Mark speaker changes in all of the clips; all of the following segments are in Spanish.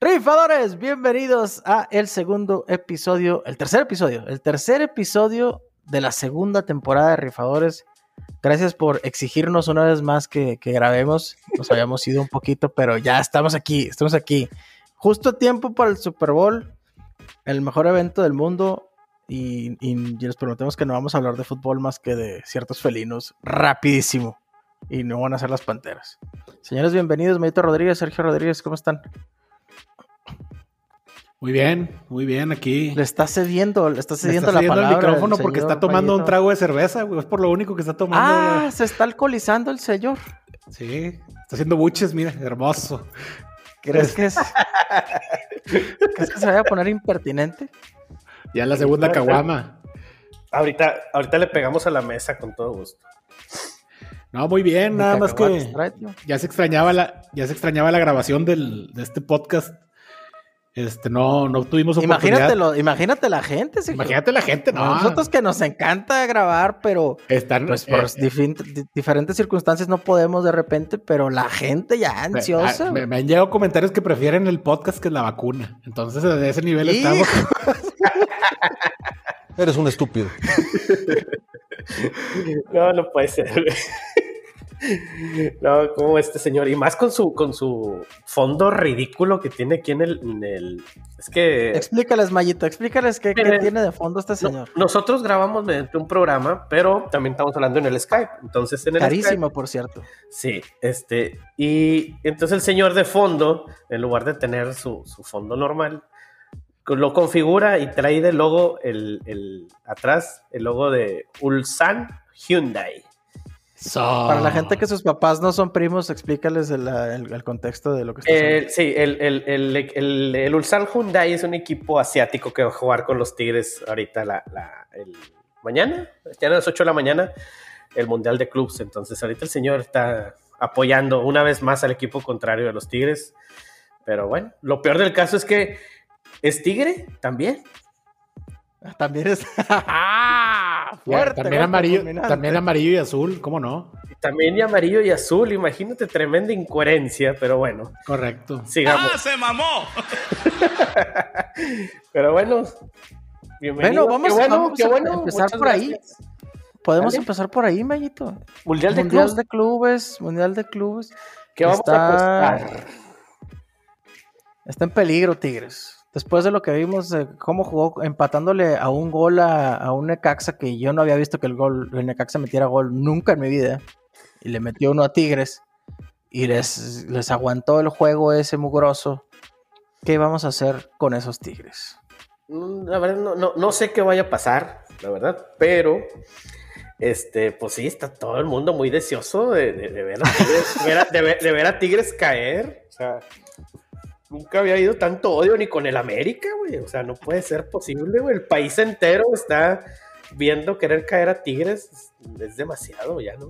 Speaker 1: Rifadores, bienvenidos a el segundo episodio, el tercer episodio, el tercer episodio de la segunda temporada de Rifadores. Gracias por exigirnos una vez más que, grabemos. Nos habíamos ido un poquito, pero ya estamos aquí, estamos aquí. Justo a tiempo para el Super Bowl, el mejor evento del mundo. Y, les prometemos que no vamos a hablar de fútbol más que de ciertos felinos rapidísimo. Y no van a ser las panteras. Señores, bienvenidos. Medito Rodríguez, Sergio Rodríguez, ¿cómo están?
Speaker 2: Muy bien, muy bien aquí.
Speaker 1: Le está cediendo, le está cediendo, la palabra
Speaker 2: el micrófono porque está tomando un trago de cerveza, güey. Es por lo único que está tomando.
Speaker 1: Ah, se está alcoholizando el señor.
Speaker 2: Sí, está haciendo buches, mira, hermoso.
Speaker 1: ¿Crees que es? ¿Crees que se vaya a poner impertinente?
Speaker 2: Ya la segunda caguama.
Speaker 3: Ahorita, ahorita le pegamos a la mesa con todo gusto.
Speaker 2: No, muy bien, nada más que ya se extrañaba la, ya se extrañaba la grabación del, de este podcast este, no, no tuvimos
Speaker 1: oportunidad. imagínate la gente.
Speaker 2: Imagínate la gente, ¿no?
Speaker 1: Nosotros que nos encanta grabar, pero
Speaker 2: Están,
Speaker 1: pues, por eh, diferentes circunstancias no podemos de repente, pero la gente ya ansiosa.
Speaker 2: Me, han llegado comentarios que prefieren el podcast que la vacuna. Entonces, de ese nivel estamos.
Speaker 4: Eres un estúpido.
Speaker 3: no, no puede ser. No, como este señor. Y más con su, con su fondo ridículo que tiene aquí en el. es que.
Speaker 1: Explícales, Mayito, explícales qué, tiene de fondo este señor.
Speaker 3: nosotros grabamos mediante un programa, pero también estamos hablando en el Skype. Entonces, en el
Speaker 1: Carísimo, por cierto.
Speaker 3: Sí, este. Y entonces el señor de fondo, en lugar de tener su, fondo normal, lo configura y trae de logo el, el atrás el logo de Ulsan Hyundai.
Speaker 1: Para la gente que sus papás no son primos, explícales el, contexto de lo que está
Speaker 3: eh, Sí, el, el, el, Ulsan Hyundai es un equipo asiático que va a jugar con los Tigres ahorita la, mañana, ya a las 8 de la mañana, el Mundial de Clubs. Entonces ahorita el señor está apoyando una vez más al equipo contrario de los Tigres. Pero bueno, lo peor del caso es que es Tigre también.
Speaker 1: También es.
Speaker 2: Fuerte, también, amarillo, también amarillo y azul, ¿cómo no?
Speaker 3: También y amarillo y azul, imagínate, tremenda incoherencia, pero bueno.
Speaker 2: Correcto.
Speaker 3: Sigamos.
Speaker 4: ¡Ah, se mamó!
Speaker 3: pero bueno,
Speaker 1: bienvenido. Bueno, vamos, a empezar por ahí. Podemos empezar por ahí, Mayito.
Speaker 3: Mundial de
Speaker 1: Mundial de clubes, Mundial de clubes.
Speaker 3: ¿Qué vamos a apostar?
Speaker 1: Está en peligro, Tigres después de lo que vimos, cómo jugó empatándole a un gol a, un Necaxa que yo no había visto que el gol, el Necaxa metiera gol nunca en mi vida, y le metió uno a Tigres, y les, les aguantó el juego ese mugroso. ¿Qué vamos a hacer con esos Tigres?
Speaker 3: Mm, la verdad, no, sé qué vaya a pasar, la verdad, pero este, pues sí, está todo el mundo muy deseoso de, ver, a tigres, de, ver, a Tigres caer. O sea, nunca había habido tanto odio ni con el América, güey. O sea, no puede ser posible, güey. El país entero está viendo querer caer a Tigres. Es demasiado ya, ¿no?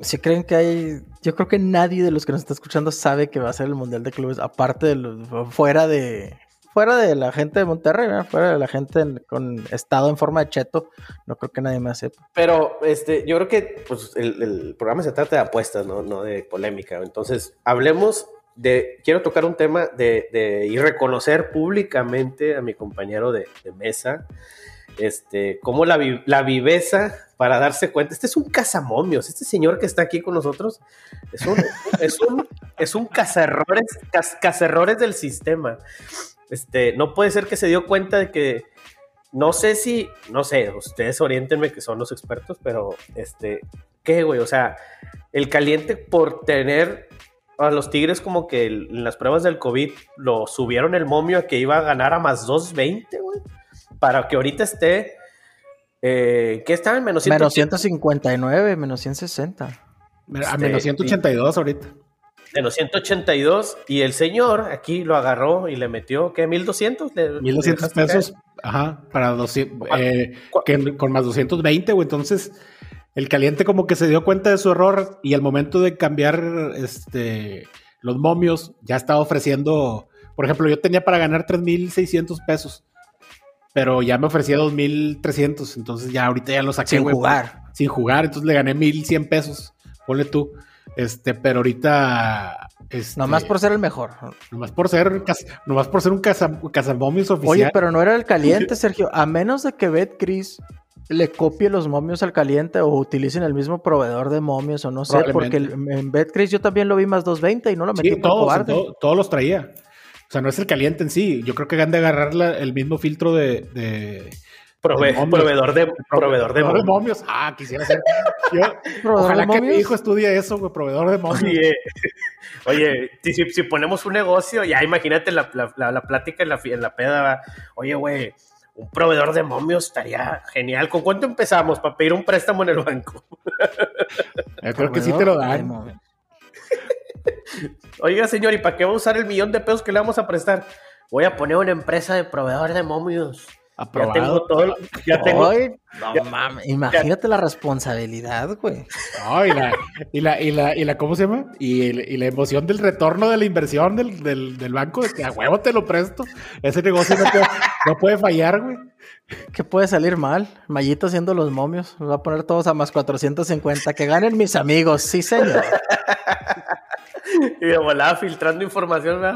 Speaker 1: Si creen que hay. Yo creo que nadie de los que nos está escuchando sabe que va a ser el Mundial de Clubes, aparte de los. fuera de. Fuera de la gente de Monterrey, fuera de la gente con estado en forma de cheto, no creo que nadie más sepa.
Speaker 3: Pero este, yo creo que pues, el, el programa se trata de apuestas, ¿no? no de polémica. Entonces, hablemos quiero tocar un tema de, y reconocer públicamente a mi compañero de, mesa, este, como la, la, viveza para darse cuenta, este es un cazamomios, este señor que está aquí con nosotros es un, es un, es un cazerrores, del sistema. Este, no puede ser que se dio cuenta de que, no sé si, no sé, ustedes orientenme que son los expertos, pero este, ¿qué, güey? O sea, el caliente por tener a los Tigres como que en las pruebas del COVID lo subieron el momio a que iba a ganar a más 220, güey. Para que ahorita esté... Eh, ¿Qué está en
Speaker 1: menos, 159, menos 160.
Speaker 2: A menos 182 ahorita.
Speaker 3: Menos 182 y el señor aquí lo agarró y le metió, ¿qué? ¿1200?
Speaker 2: 1200 pesos, ajá, para 200, eh, que, con más 220, güey. Entonces el caliente como que se dio cuenta de su error y al momento de cambiar este, los momios ya estaba ofreciendo, por ejemplo, yo tenía para ganar 3.600 pesos. pero ya me ofrecía 2.300, entonces ya ahorita ya lo saqué.
Speaker 1: Sin jugar.
Speaker 2: Sin jugar, entonces le gané 1.100 pesos, ponle tú. Este, pero ahorita... Este,
Speaker 1: nomás por ser el mejor.
Speaker 2: Nomás por ser, nomás por ser un cazamomios oficial.
Speaker 1: Oye, pero no era el caliente, Sergio. A menos de que BetCris le copie los momios al caliente o utilicen el mismo proveedor de momios o no sé, porque en BetCris yo también lo vi más 220 y no lo metí
Speaker 2: sí, todos, todos los traía. O sea, no es el caliente en sí. Yo creo que han de agarrar el mismo filtro de.
Speaker 3: proveedor de proveedor de,
Speaker 2: momios. Ah, quisiera ser. ojalá que mi hijo estudie eso, güey, proveedor de momios.
Speaker 3: Oye, si, ponemos un negocio, ya imagínate la, plática en la, en la peda. Oye, güey, un proveedor de momios estaría genial. ¿Con cuánto empezamos para pedir un préstamo en el banco?
Speaker 2: Yo creo que sí te lo dan.
Speaker 3: Oiga, señor, ¿y para qué va a usar el millón de pesos que le vamos a prestar? Voy a poner una empresa de proveedores de momios.
Speaker 2: Ya tengo todo.
Speaker 1: Ya tengo. no mames, imagínate la responsabilidad, güey.
Speaker 2: y, la, y, la, y, la, y la, ¿cómo se llama? Y, y, la emoción del retorno de la inversión del, del, del, banco, de que a huevo te lo presto. Ese negocio no puede, no puede fallar, güey.
Speaker 1: ¿Qué puede salir mal? Mayito haciendo los momios. Los va a poner todos a más 450. Que ganen mis amigos, sí, señor.
Speaker 3: Y de volada filtrando información, me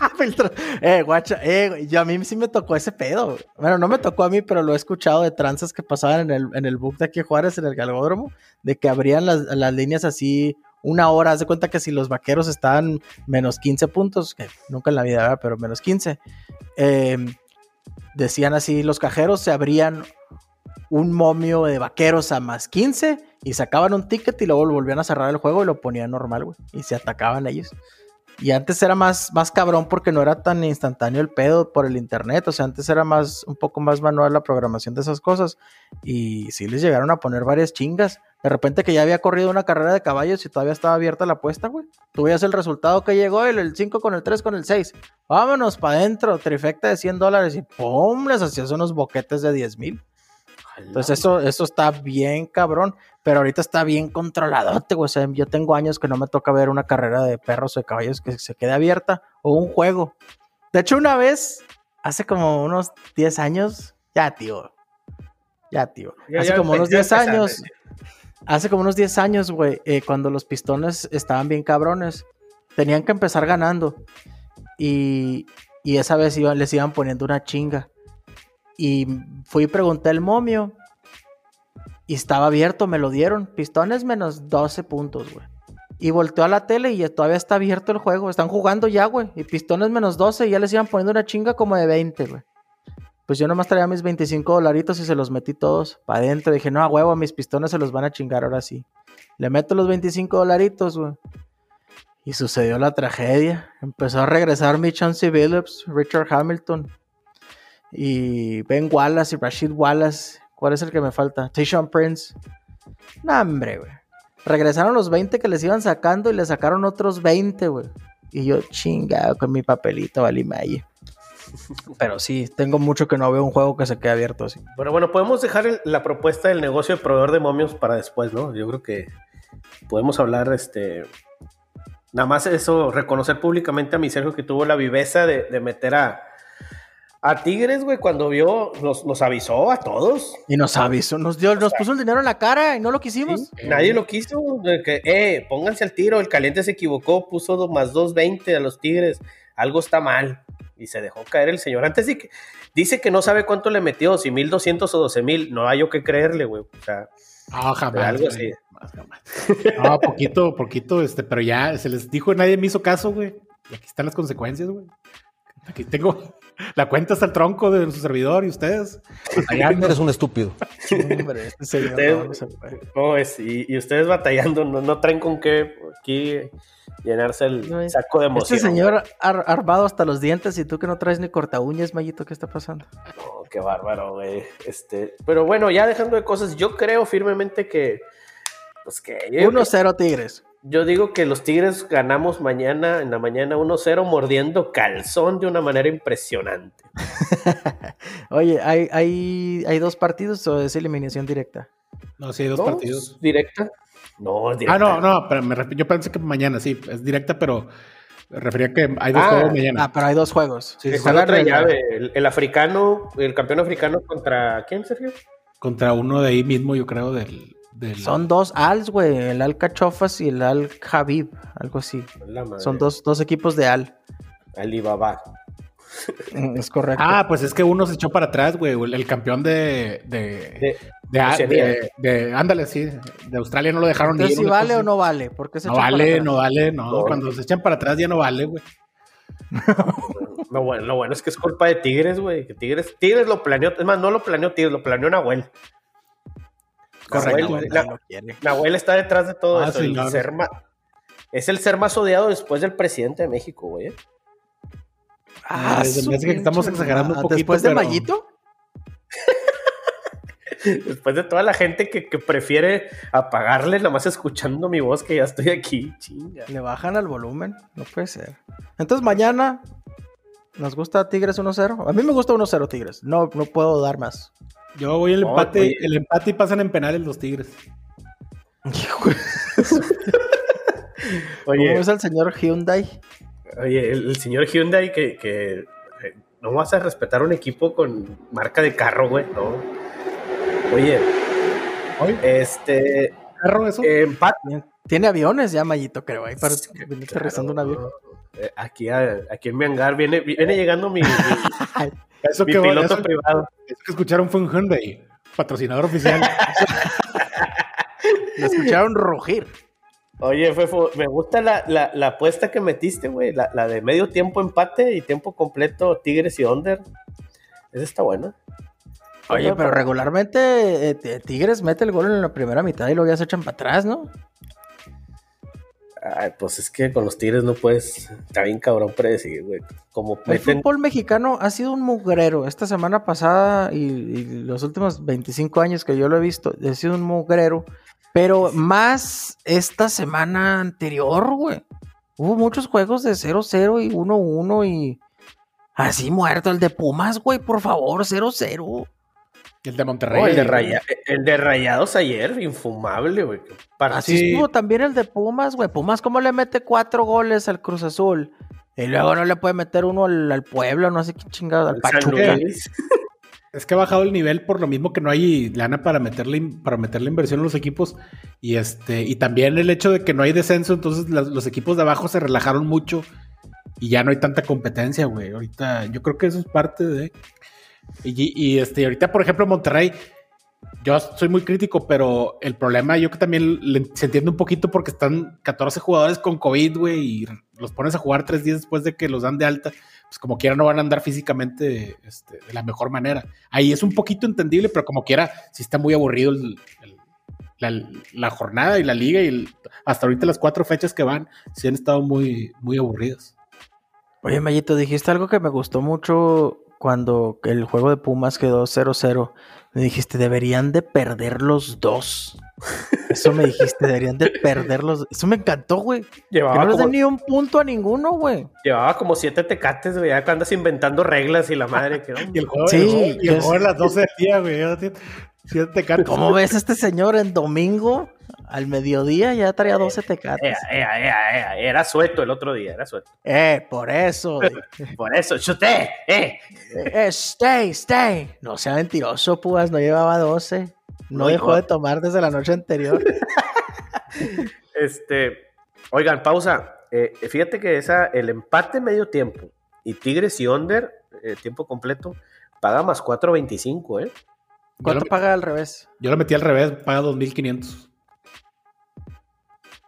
Speaker 3: aparece.
Speaker 1: eh, guacha, eh, yo a mí sí me tocó ese pedo. Bueno, no me tocó a mí, pero lo he escuchado de tranzas que pasaban en el, en el book de aquí Juárez, en el galgódromo, de que abrían las, las líneas así una hora. Haz de cuenta que si los vaqueros estaban menos 15 puntos, que nunca en la vida, pero menos 15, em, decían así, los cajeros se abrían un momio de vaqueros a más 15 y sacaban un ticket y luego volvían a cerrar el juego y lo ponían normal, güey. Y se atacaban ellos. Y antes era más, más cabrón porque no era tan instantáneo el pedo por el internet. O sea, antes era más, un poco más manual la programación de esas cosas. Y sí les llegaron a poner varias chingas. De repente que ya había corrido una carrera de caballos y todavía estaba abierta la apuesta, güey. Tú veías el resultado que llegó, el, 5 con el 3 con el 6. Vámonos para adentro, trifecta de 100 dólares y ¡pum! Les hacías unos boquetes de 10 mil. Entonces eso, eso está bien cabrón, pero ahorita está bien controladote, güey. O sea, yo tengo años que no me toca ver una carrera de perros o de caballos que se quede abierta o un juego. De hecho, una vez, hace como unos 10 años, ya, tío. Ya, tío. Hace como unos 10 años. Hace como unos 10 años, güey, eh, cuando los pistones estaban bien cabrones, tenían que empezar ganando. Y, y esa vez les iban poniendo una chinga. Y fui y pregunté el momio. Y estaba abierto, me lo dieron. Pistones menos 12 puntos, güey. Y volteó a la tele y todavía está abierto el juego. Están jugando ya, güey. Y pistones menos 12 y ya les iban poniendo una chinga como de 20, güey. Pues yo nomás traía mis 25 dolaritos y se los metí todos para adentro. Dije, no, a huevo, mis pistones se los van a chingar ahora sí. Le meto los 25 dolaritos, güey. Y sucedió la tragedia. Empezó a regresar mi Chauncey Phillips, Richard Hamilton, y Ben Wallace y Rashid Wallace. ¿Cuál es el que me falta? Tishon Prince. No, hombre, güey. Regresaron los 20 que les iban sacando y le sacaron otros 20, güey. Y yo chingado con mi papelito, Valimaye. Pero sí, tengo mucho que no veo un juego que se quede abierto así.
Speaker 3: Bueno, bueno, podemos dejar la propuesta del negocio de proveedor de momios para después, ¿no? Yo creo que podemos hablar, este, nada más eso, reconocer públicamente a mi Sergio que tuvo la viveza de meter a, a Tigres, güey, cuando vio, nos, avisó a todos.
Speaker 1: Y nos avisó, nos dio, nos puso el dinero en la cara y no lo quisimos.
Speaker 3: nadie lo quiso. Que, eh, pónganse al tiro, el caliente se equivocó, puso más 2.20 a los Tigres. Algo está mal. Y se dejó caer el señor. Antes sí que dice que no sabe cuánto le metió, si 1.200 o 12.000. No hay yo que creerle, güey. O sea,
Speaker 2: ah, jamás, algo así. No, poquito, poquito, este, pero ya se les dijo, nadie me hizo caso, güey. Y aquí están las consecuencias, güey. Aquí tengo, la cuenta está el tronco de su servidor y ustedes.
Speaker 4: Batallando. Eres un estúpido.
Speaker 3: y, ustedes batallando, no, traen con qué aquí llenarse el saco de emoción.
Speaker 1: Este señor armado hasta los dientes y tú que no traes ni corta uñas, Mayito, ¿qué está pasando?
Speaker 3: qué bárbaro, güey. Este, pero bueno, ya dejando de cosas, yo creo firmemente que. Pues que.
Speaker 1: 1-0 Tigres.
Speaker 3: Yo digo que los Tigres ganamos mañana, en la mañana 1-0, mordiendo calzón de una manera impresionante.
Speaker 1: Oye, ¿hay, hay, ¿hay dos partidos o es eliminación directa?
Speaker 2: No, sí, hay dos partidos.
Speaker 3: ¿Directa?
Speaker 2: No, es directa. Ah, no, no, pero me, yo pensé que mañana sí, es directa, pero Refería que hay dos
Speaker 3: Ah,
Speaker 2: juegos mañana.
Speaker 1: Ah, pero hay dos juegos.
Speaker 2: Sí, sí,
Speaker 3: Está
Speaker 1: Juegan
Speaker 3: la otra
Speaker 1: el-
Speaker 3: llave. El, el africano, el campeón africano contra quién, Sergio?
Speaker 2: Contra uno de ahí mismo, yo creo, del. Del-
Speaker 1: Son dos Als, güey. El Al Cachofas y el Al Habib. Algo así. Son dos, dos equipos de Al.
Speaker 3: Alibaba.
Speaker 1: Es correcto.
Speaker 2: Ah, pues es que uno se echó para atrás, güey. El, el campeón de. De,
Speaker 3: De-
Speaker 2: de,
Speaker 3: Oceanía.
Speaker 2: de- de- ándale, sí. De Australia no lo dejaron
Speaker 1: Entonces,
Speaker 2: ir.
Speaker 1: si vale
Speaker 2: cosa
Speaker 1: o no vale? ¿Por qué se
Speaker 2: No vale,
Speaker 1: atrás?
Speaker 2: no vale, no.
Speaker 3: No.
Speaker 2: Cuando se echan para atrás ya no vale, güey.
Speaker 3: Lo bueno, lo bueno es que es culpa de Tigres, güey. Que Tigres, Tigres lo planeó. Es más, no lo planeó Tigres, lo planeó Nahuel.
Speaker 2: Correcto.
Speaker 3: Nahuel,
Speaker 1: lo quiere.
Speaker 3: Nahuel está detrás de todo
Speaker 2: Ah,
Speaker 3: eso. el
Speaker 2: señor.
Speaker 3: ser ma- es el ser más odiado después del presidente de México, güey.
Speaker 2: Ah,
Speaker 1: su
Speaker 2: hace que estamos exagerando un poquito,
Speaker 1: Después de
Speaker 2: pero-
Speaker 1: Mayito.
Speaker 3: Después de toda la gente que, que prefiere apagarle nada más escuchando mi voz que ya estoy aquí. Chinga.
Speaker 1: Le bajan al volumen. No puede ser. Entonces, mañana. ¿Nos gusta Tigres 1-0? A mí me gusta 1-0 Tigres. No, no puedo dar más.
Speaker 2: Yo voy el empate,
Speaker 3: oye.
Speaker 2: el empate y pasan en penales los Tigres.
Speaker 1: ¿Cómo
Speaker 3: Oye,
Speaker 1: ves al señor Hyundai?
Speaker 3: oye, el, el señor Hyundai que, que, eh, no vas a respetar un equipo con marca de carro, güey. No. Oye,
Speaker 2: Oye,
Speaker 3: este
Speaker 2: ¿carro eso?
Speaker 3: eh, empate.
Speaker 1: Tiene aviones ya, Mayito, creo. Ahí para
Speaker 3: Sí,
Speaker 1: venir
Speaker 3: claro,
Speaker 1: aterrizando un avión.
Speaker 3: eh, Aquí, a- aquí en mi hangar viene, viene llegando mi, mi-
Speaker 2: eso
Speaker 3: mi
Speaker 2: que,
Speaker 3: piloto
Speaker 2: eso-
Speaker 3: privado.
Speaker 2: eso que escucharon fue un Hyundai, patrocinador oficial.
Speaker 1: Lo escucharon rugir.
Speaker 3: Oye, Fefo, me gusta la, la, la apuesta que metiste, güey. La, la de medio tiempo empate y tiempo completo Tigres y Under. Esa está buena.
Speaker 1: Oye, pero regularmente eh, Tigres mete el gol en la primera mitad y luego ya se echan para atrás, ¿no?
Speaker 3: Ay, pues es que con los Tigres no puedes. Está bien cabrón predecir, güey. Como
Speaker 1: El
Speaker 3: meten.
Speaker 1: fútbol mexicano ha sido un mugrero. Esta semana pasada y, y los últimos 25 años que yo lo he visto, ha sido un mugrero. Pero más esta semana anterior, güey. Hubo muchos juegos de 0-0 y 1-1 y así muerto. El de Pumas, güey, por favor, 0-0.
Speaker 2: El de Monterrey.
Speaker 3: El, de Raya- el de Rayados ayer, infumable, güey.
Speaker 1: Así
Speaker 2: Sí.
Speaker 1: estuvo también el de Pumas, güey. Pumas, ¿cómo le mete cuatro goles al Cruz Azul? Y luego no le puede meter uno al, al Puebla, no sé qué chingado, al Pachuca.
Speaker 2: Es que ha bajado el nivel por lo mismo que no hay lana para meterle, para meterle inversión en los equipos. Y este, y también el hecho de que no hay descenso, entonces los equipos de abajo se relajaron mucho y ya no hay tanta competencia, güey. Ahorita, yo creo que eso es parte de. Y, este, ahorita, por ejemplo, Monterrey, yo soy muy crítico, pero el problema yo que también le- se entiende un poquito porque están 14 jugadores con COVID, güey, y los pones a jugar tres días después de que los dan de alta, pues como quiera no van a andar físicamente este, de la mejor manera. Ahí es un poquito entendible, pero como quiera, sí está muy aburrido la, jornada y la liga y hasta ahorita las cuatro fechas que van, sí han estado muy, muy aburridas.
Speaker 1: Oye, Mayito, dijiste algo que me gustó mucho cuando el juego de Pumas quedó 0-0. Me dijiste, deberían de perder los dos. Eso me dijiste, deberían de perder los Eso me encantó, güey. Que
Speaker 3: Llevaba,
Speaker 1: no les
Speaker 3: como,
Speaker 1: den ni un punto a ninguno, güey.
Speaker 3: llevaba como siete tecates, güey. Ya que andas inventando reglas y la madre que
Speaker 2: Y el juego,
Speaker 1: Sí,
Speaker 2: el juego- y el
Speaker 1: es-
Speaker 2: juego a las 12 del día, güey. Siete.
Speaker 1: ¿Cómo ves a este señor en domingo al mediodía? Ya traía 12 tecates.
Speaker 3: Ea, ea, ea, ea. Era sueto el otro día, era sueto.
Speaker 1: Eh, por eso.
Speaker 3: Por eso, chuté, eh.
Speaker 1: Eh, stay, stay. No sea mentiroso, Pugas, no llevaba 12. No,
Speaker 3: No,
Speaker 1: dejó
Speaker 3: no.
Speaker 1: de tomar desde la noche anterior.
Speaker 3: Este, oigan, pausa. Eh, fíjate que esa, el empate medio tiempo y Tigres y Under, eh, tiempo completo, paga más 4.25, ¿eh?
Speaker 1: ¿Cuánto
Speaker 2: lo-
Speaker 1: paga al revés?
Speaker 2: Yo lo metí al revés, paga 2.500.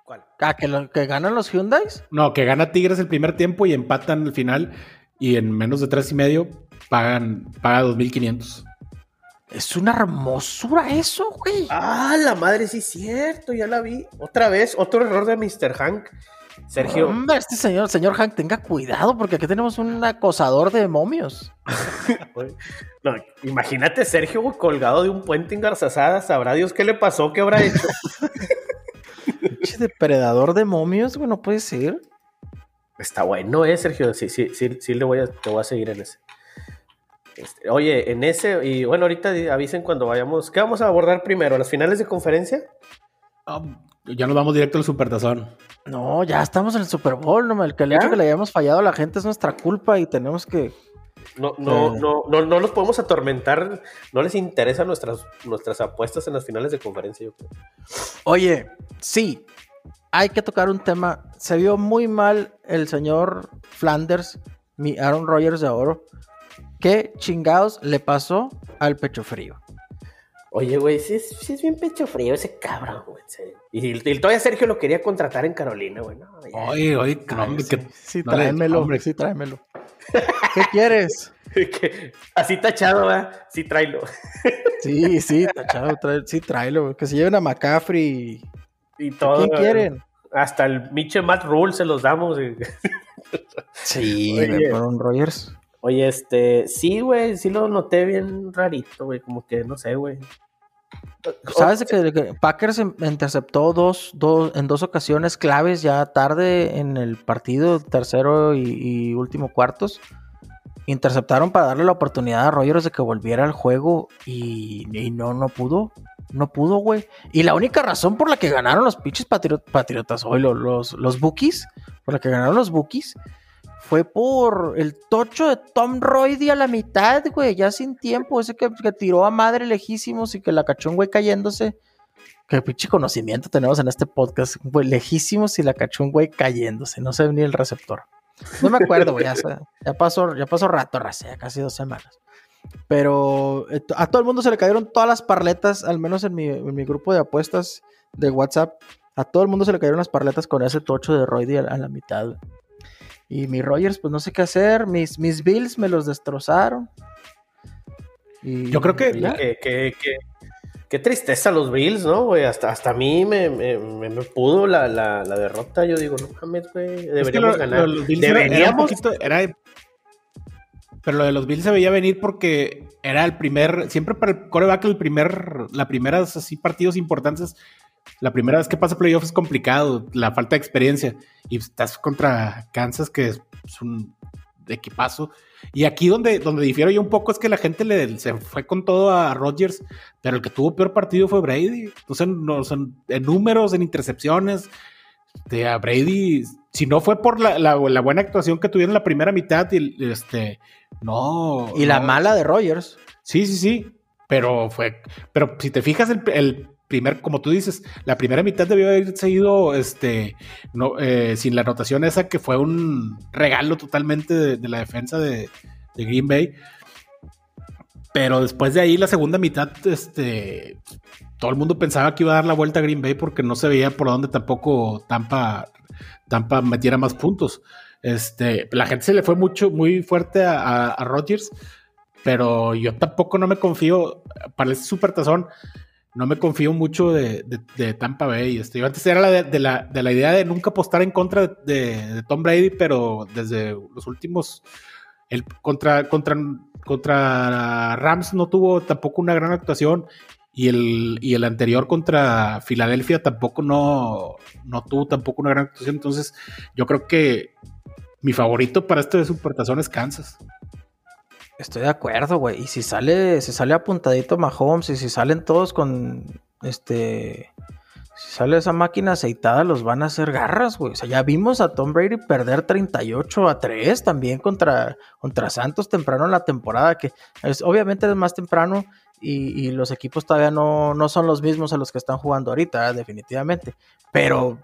Speaker 3: ¿Cuál?
Speaker 1: Ah, que, lo, que ganan los Hyundais.
Speaker 2: No, que gana Tigres el primer tiempo y empatan el final y en menos de tres y medio pagan, paga 2.500.
Speaker 1: Es una hermosura eso, güey.
Speaker 3: Ah, la madre, sí es cierto, ya la vi. Otra vez, otro error de Mr. Hank. Sergio,
Speaker 1: Hombre, este señor, señor Hank, tenga cuidado porque aquí tenemos un acosador de momios.
Speaker 3: no, imagínate Sergio colgado de un puente en Garzazada, sabrá Dios qué le pasó, qué habrá hecho.
Speaker 1: Pinche depredador de momios, güey, no puede ser.
Speaker 3: Está bueno, eh, Sergio. Sí, sí, sí, sí le voy a, te voy a seguir en ese. Este, oye, en ese, y bueno, ahorita avisen cuando vayamos. ¿Qué vamos a abordar primero? ¿Las finales de conferencia?
Speaker 2: Ah, ya nos vamos directo al Supertazón.
Speaker 1: No, ya estamos en el Super Bowl, no, el que el hecho que le hayamos fallado a la gente es nuestra culpa y tenemos que
Speaker 3: no, no, no, no, no los podemos atormentar, no les interesan nuestras, nuestras apuestas en las finales de conferencia, yo creo.
Speaker 1: Oye, sí, hay que tocar un tema. Se vio muy mal el señor Flanders, mi Aaron Rodgers de oro. ¿Qué chingados le pasó al pecho frío?
Speaker 3: Oye, güey, sí, es bien pecho frío ese cabrón, güey, Y, todavía Sergio lo quería contratar en Carolina, güey.
Speaker 2: oye, oye,
Speaker 1: que, sí, tráemelo, sí, tráemelo. ¿Qué quieres?
Speaker 3: Así tachado, ¿verdad? Sí, tráelo.
Speaker 1: Sí, sí, tachado, sí, tráelo. Que se lleven a McCaffrey
Speaker 3: y, todo.
Speaker 1: ¿Quién quieren?
Speaker 3: Hasta el Mitchell Matt Rule se los damos.
Speaker 1: Sí, oye, fueron Rogers.
Speaker 3: Oye, este, sí, güey, sí lo noté bien rarito, güey, como que no sé, güey.
Speaker 1: ¿Sabes que, Packers interceptó dos, dos, en dos ocasiones claves ya tarde en el partido, tercero y, último cuartos? Interceptaron para darle la oportunidad a Rogers de que volviera al juego y, no, no pudo. No pudo, güey. Y la única razón por la que ganaron los pinches patriotas hoy, los, los, los bookies, por la que ganaron los bookies, fue por el tocho de Tom Roydy a la mitad, güey, ya sin tiempo, ese que, tiró a madre lejísimos y que la cachó un güey cayéndose. Qué pinche conocimiento tenemos en este podcast, güey, lejísimos y la cachó un güey cayéndose, no sé ni el receptor. No me acuerdo, güey, ya, pasó, ya pasó rato, ya casi dos semanas. Pero eh, a todo el mundo se le cayeron todas las parletas, al menos en mi, grupo de apuestas de WhatsApp. A todo el mundo se le cayeron las parletas con ese tocho de Roydy a, a la mitad. Y mi Rogers, pues no sé qué hacer. Mis, mis Bills me los destrozaron.
Speaker 2: Y, Yo creo que.
Speaker 3: Qué, qué, tristeza los Bills, ¿no, güey? Hasta, hasta a mí me, me, pudo la, la, la, derrota. Yo digo, no mames, güey. Deberíamos ganar.
Speaker 2: deberíamos. Pero lo de los Bills se veía venir porque era el primer. Siempre para el coreback, el primer. La primera, así, partidos importantes la primera vez que pasa playoff es complicado, la falta de experiencia. Y estás contra Kansas, que es un equipazo. Y aquí donde, donde difiero yo un poco es que la gente le, se fue con todo a Rodgers, pero el que tuvo peor partido fue Brady. Entonces, no, en números, en intercepciones. De a Brady, si no fue por la, buena actuación que tuvieron en la primera mitad, y, este, no.
Speaker 1: Y la mala de Rodgers.
Speaker 2: Sí, sí, sí. Pero fue. Pero si te fijas, el primer, como tú dices, la primera mitad debió haber seguido este, no, eh, sin la anotación esa que fue un regalo totalmente de, la defensa de, Green Bay. Pero después de ahí, la segunda mitad, este, todo el mundo pensaba que iba a dar la vuelta a Green Bay porque no se veía por dónde tampoco Tampa, Tampa metiera más puntos. Este, la gente se le fue mucho, muy fuerte a, Rodgers, pero yo tampoco no me confío para ese supertazón no me confío mucho de, Tampa Bay. Este, yo antes era la de, la, idea de nunca apostar en contra de, Tom Brady, pero desde los últimos, el, contra, contra, contra Rams no tuvo tampoco una gran actuación y el, y el anterior contra Filadelfia tampoco no, no tuvo tampoco una gran actuación. Entonces yo creo que mi favorito para este de Supertazón es Kansas.
Speaker 1: Estoy de acuerdo, güey. Y si sale, si sale apuntadito Mahomes y si salen todos con este. Si sale esa máquina aceitada, los van a hacer garras, güey. O sea, ya vimos a Tom Brady perder 38 a 3 también contra, contra Santos temprano en la temporada, que es, obviamente es más temprano y, los equipos todavía no, no, son los mismos a los que están jugando ahorita, definitivamente. Pero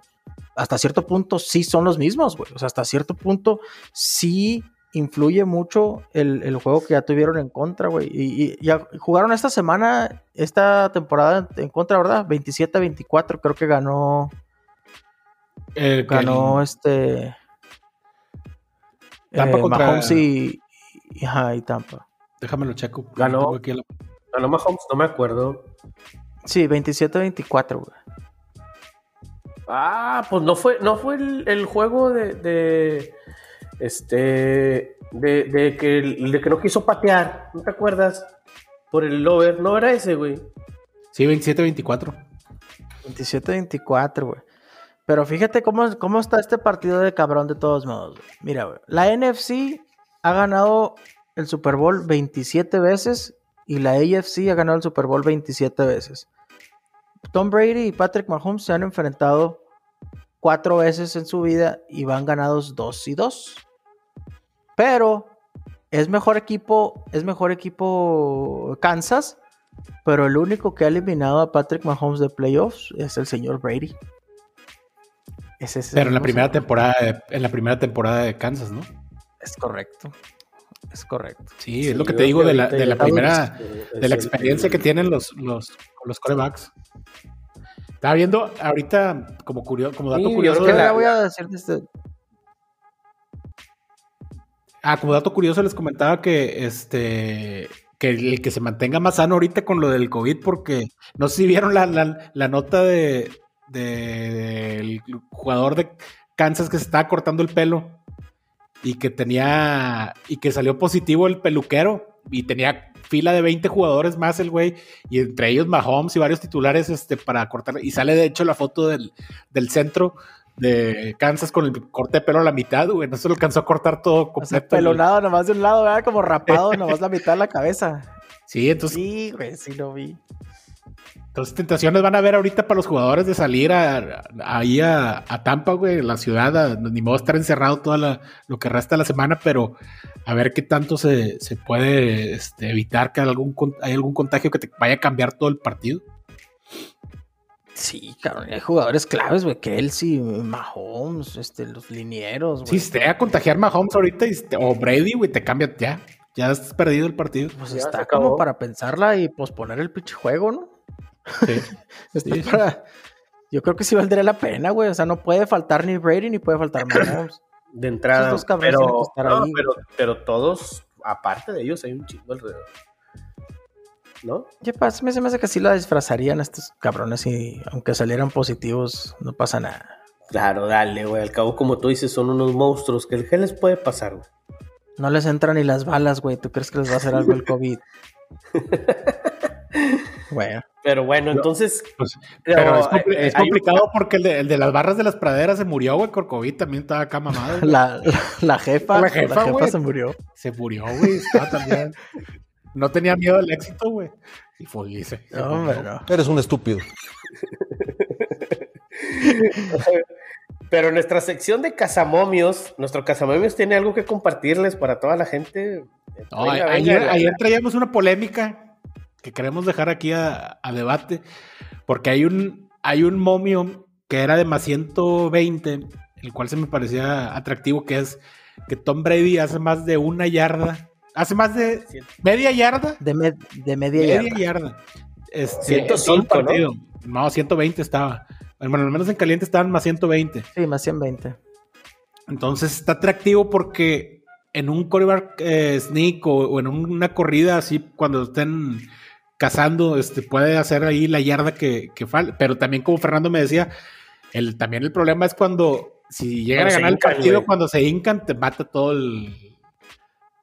Speaker 1: hasta cierto punto sí son los mismos, güey. O sea, hasta cierto punto sí influye mucho el, juego que ya tuvieron en contra, güey. Y, ya jugaron esta semana, esta temporada en contra, ¿verdad? 27-24, creo que ganó. Ganó este.
Speaker 2: Tampa eh, contra
Speaker 1: Mahomes y, y, Tampa.
Speaker 2: Déjamelo checo.
Speaker 3: Ganó. Ganó Mahomes, no me acuerdo.
Speaker 1: Sí, 27-24, güey.
Speaker 3: Ah, pues no fue, no fue el, juego de este, de, que, de que no quiso patear, ¿no te acuerdas? Por el lover, no era ese, güey.
Speaker 2: Sí, 27-24.
Speaker 1: 27-24, güey. Pero fíjate cómo, cómo está este partido de cabrón de todos modos. Mira, güey. La NFC ha ganado el Super Bowl 27 veces y la AFC ha ganado el Super Bowl 27 veces. Tom Brady y Patrick Mahomes se han enfrentado cuatro veces en su vida y van ganados dos y dos. Pero es mejor equipo, es mejor equipo Kansas, pero el único que ha eliminado a Patrick Mahomes de playoffs es el señor Brady.
Speaker 2: pero en la primera temporada, de, en la primera temporada de Kansas, ¿no?
Speaker 1: Es correcto. Es correcto.
Speaker 2: Sí, es lo que te digo de la, de la primera, de la experiencia que tienen los, los, los corebacks. Estaba viendo ahorita como, curioso, como dato curioso.
Speaker 1: voy a decir este,
Speaker 2: Ah, como dato curioso les comentaba que este que el que se mantenga más sano ahorita con lo del COVID, porque no sé si vieron la, nota de del jugador de Kansas que se estaba cortando el pelo y que tenía y que salió positivo el peluquero y tenía fila de 20 jugadores más el güey y entre ellos Mahomes y varios titulares este para cortar. Y sale de hecho la foto del, del centro de Kansas con el corte de pelo a la mitad, güey. No se lo alcanzó a cortar todo completo.
Speaker 1: pelonado nomás de un lado, ¿verdad? Como rapado, nomás la mitad de la cabeza.
Speaker 2: Sí, entonces.
Speaker 1: Sí, güey, sí lo vi.
Speaker 2: Entonces, tentaciones van a haber ahorita para los jugadores de salir ahí a, Tampa, güey, la ciudad, ni modo estar encerrado toda lo que resta de la semana, pero a ver qué tanto se, puede este, evitar que algún, hay algún contagio que te vaya a cambiar todo el partido.
Speaker 1: Sí, cabrón, hay jugadores claves, güey, Kelsey, Mahomes, este, los linieros,
Speaker 2: güey. Si te va a contagiar Mahomes ahorita o Brady, güey, te cambia ya. Ya has perdido el partido.
Speaker 1: Pues está como para pensarla y posponer el pinche juego, ¿no? Sí. Yo creo que sí valdría la pena, güey. O sea, no puede faltar ni Brady ni puede faltar Mahomes.
Speaker 3: De entrada. pero, pero, pero todos, aparte de ellos, hay un chingo alrededor. ¿No?
Speaker 1: ¿Qué pasa? Me se me hace que sí la disfrazarían estos cabrones y aunque salieran positivos, no pasa nada.
Speaker 3: Claro, dale, güey. Al cabo, como tú dices, son unos monstruos que el ¿qué les puede pasar, güey?
Speaker 1: No les entran ni las balas, güey. ¿Tú crees que les va a hacer algo el COVID?
Speaker 3: bueno. Pero bueno, entonces.
Speaker 2: Pues, pero, es, complicado porque el de, las barras de las praderas se murió, güey. Con COVID también estaba acá mamado.
Speaker 1: La, la, jefa. La jefa, se murió.
Speaker 2: Se murió, güey. Estaba también. No tenía miedo al éxito, güey. Y fue, dice.
Speaker 4: No, no. Eres un estúpido.
Speaker 3: Pero nuestra sección de cazamomios, nuestro cazamomios tiene algo que compartirles para toda la gente.
Speaker 2: ayer, traíamos una polémica que queremos dejar aquí a, debate, porque hay un, hay un momio que era de más 120, el cual se me parecía atractivo, que es que Tom Brady hace más de una yarda Hace más de media yarda.
Speaker 1: De, de media,
Speaker 2: media yarda. Este, 105, ¿no? No, 120 estaba. Bueno, al menos en caliente estaban más 120.
Speaker 1: Sí, más 120.
Speaker 2: Entonces está atractivo porque en un coreback eh, sneak o, en una corrida así, cuando estén cazando, este, puede hacer ahí la yarda que, que falta. Pero también, como Fernando me decía, el, también el problema es cuando si llegan a ganar el partido, cuando se hincan, te mata todo el,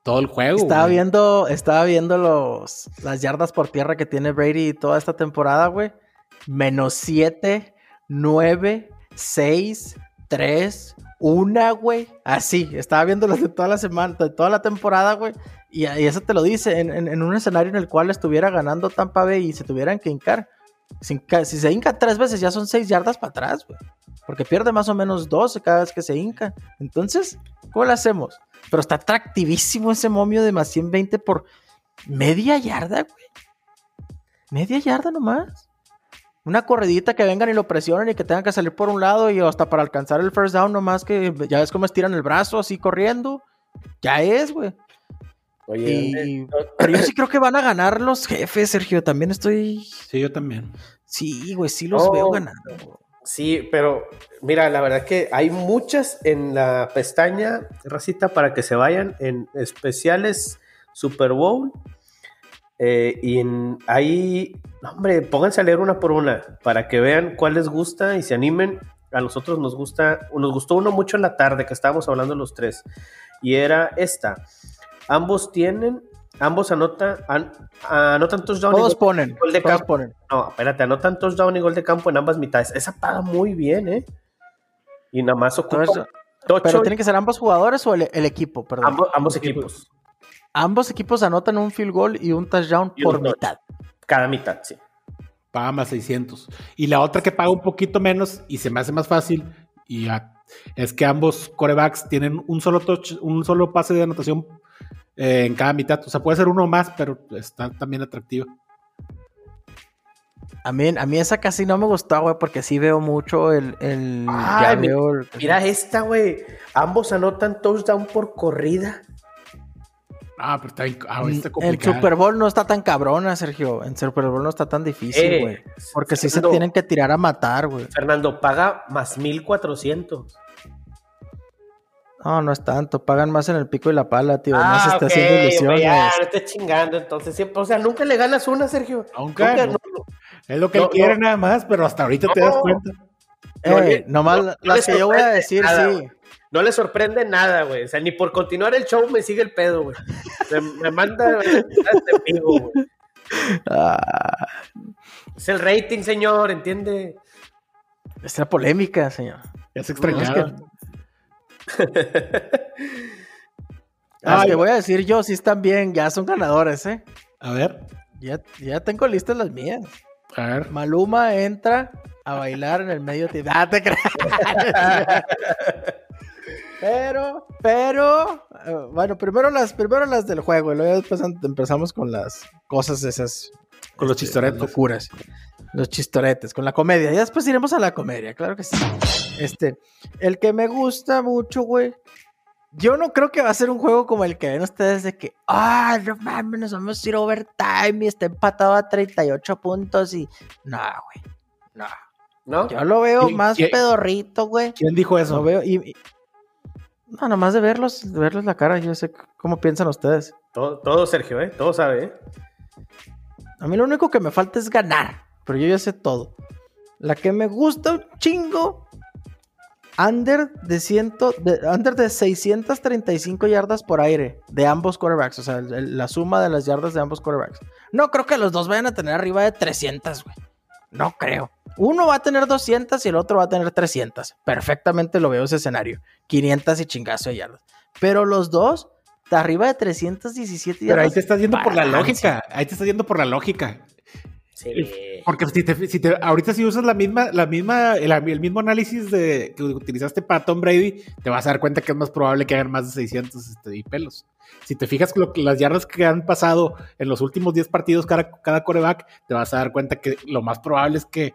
Speaker 2: todo el juego.
Speaker 1: Estaba viendo, estaba viendo los, las yardas por tierra que tiene Brady toda esta temporada, güey. Menos 7, 9, 6, 3, 1, güey. Así, estaba viendo las de toda la semana, de toda la temporada, güey. Y, eso te lo dice, en, un escenario en el cual estuviera ganando Tampa Bay y se tuvieran que hincar. Si, si se hinca tres veces, ya son 6 yardas para atrás, güey. Porque pierde más o menos 12 cada vez que se hinca. Entonces, ¿cómo lo hacemos? Pero está atractivísimo ese momio de más 120 por media yarda, güey. Media yarda nomás. Una corredita que vengan y lo presionen y que tengan que salir por un lado y hasta para alcanzar el first down nomás que ya ves cómo estiran el brazo así corriendo. Ya es, güey. Oye, pero yo sí creo que van a ganar los jefes, Sergio. También estoy.
Speaker 2: Sí, yo también.
Speaker 1: Sí, güey, sí los veo ganando.
Speaker 3: Sí, pero mira, la verdad que hay muchas en la pestaña, Racita, para que se vayan en especiales Super Bowl. Eh, y en, ahí, hombre, pónganse a leer una por una para que vean cuál les gusta y se animen. A nosotros nos gusta, nos gustó uno mucho en la tarde que estábamos hablando los tres. Y era esta. Ambos tienen Ambos anotan, anotan touchdown
Speaker 1: todos y gol, ponen,
Speaker 3: de
Speaker 1: todos
Speaker 3: campo. Ponen. No, espérate, anotan touchdown y gol de campo en ambas mitades. Esa paga muy bien, ¿eh? Y nada más ocupa.
Speaker 1: pero tienen que ser ambos jugadores o el, equipo, perdón.
Speaker 3: Ambos, equipos.
Speaker 1: Ambos equipos anotan un field goal y un touchdown por mitad.
Speaker 3: Cada mitad, sí.
Speaker 2: paga más 600. Y la otra que paga un poquito menos y se me hace más fácil y es que ambos corebacks tienen un solo touch, un solo pase de anotación eh, en cada mitad. O sea, puede ser uno más, pero está también atractivo.
Speaker 1: A mí, a mí esa casi no me gustó, güey, porque sí veo mucho el... el,
Speaker 3: mira esta, güey. Ambos anotan touchdown por corrida.
Speaker 2: Ah, pero está, ah,
Speaker 1: El Super Bowl no está tan cabrona, Sergio. En Super Bowl no está tan difícil, eh, güey. porque sí se tienen que tirar a matar, güey.
Speaker 3: Fernando, paga más 1400.
Speaker 1: No, no es tanto. Pagan más en el pico y la pala, tío. no se está haciendo ilusiones.
Speaker 3: Ya, no estés chingando, entonces. Siempre, o sea, nunca le ganas una, Sergio.
Speaker 2: Nunca. es lo que él quiere nada más, pero hasta ahorita te das cuenta.
Speaker 1: Eh, nomás las que yo voy a decir, sí
Speaker 3: no le sorprende nada, güey. O sea, ni por continuar el show me sigue el pedo, güey. Me, manda este güey. Ah. Es el rating, señor, ¿entiende?
Speaker 1: Es la polémica, señor.
Speaker 2: Es extrañado.
Speaker 1: Ah, te voy a decir yo, si están bien, ya son ganadores, ¿eh?
Speaker 2: A ver.
Speaker 1: Ya, ya tengo listas las mías.
Speaker 2: A ver.
Speaker 1: Maluma entra a bailar en el medio. Ah, te creas. Pero, pero, eh, bueno, primero las, primero las del juego y luego después empezamos con las cosas esas.
Speaker 2: Con los este, chistoretes.
Speaker 1: Locuras. Los chistoretes, con la comedia. Y después iremos a la comedia, claro que sí. Este, el que me gusta mucho, güey. Yo no creo que va a ser un juego como el que ven ustedes de que, ah, no mames, nos vamos a ir overtime y está empatado a 38 puntos y. No, güey. No. ¿No? Yo lo veo más pedorrito, güey.
Speaker 2: ¿Quién dijo eso?
Speaker 1: Lo veo y, no, nomás de verlos, de verles la cara, yo sé cómo piensan ustedes.
Speaker 3: Todo, todo Sergio, ¿eh? Todo sabe, ¿eh?
Speaker 1: A mí lo único que me falta es ganar, pero yo ya sé todo. La que me gusta un chingo, under de, ciento, de, under de 635 yardas por aire de ambos quarterbacks, o sea, la suma de las yardas de ambos quarterbacks. No creo que los dos vayan a tener arriba de 300, güey. No creo. Uno va a tener 200 y el otro va a tener 300. Perfectamente lo veo ese escenario. 500 y chingazo de yardas. Pero los dos, arriba de 317
Speaker 2: yardas. Pero ahí te estás yendo por la lógica. Ahí te estás yendo por la lógica. Porque si te, si te, ahorita si usas la misma, la misma, el, mismo análisis de, que utilizaste para Tom Brady, te vas a dar cuenta que es más probable que hagan más de 600 este, y pelos. Si te fijas con las yardas que han pasado en los últimos 10 partidos cada, cada coreback, te vas a dar cuenta que lo más probable es que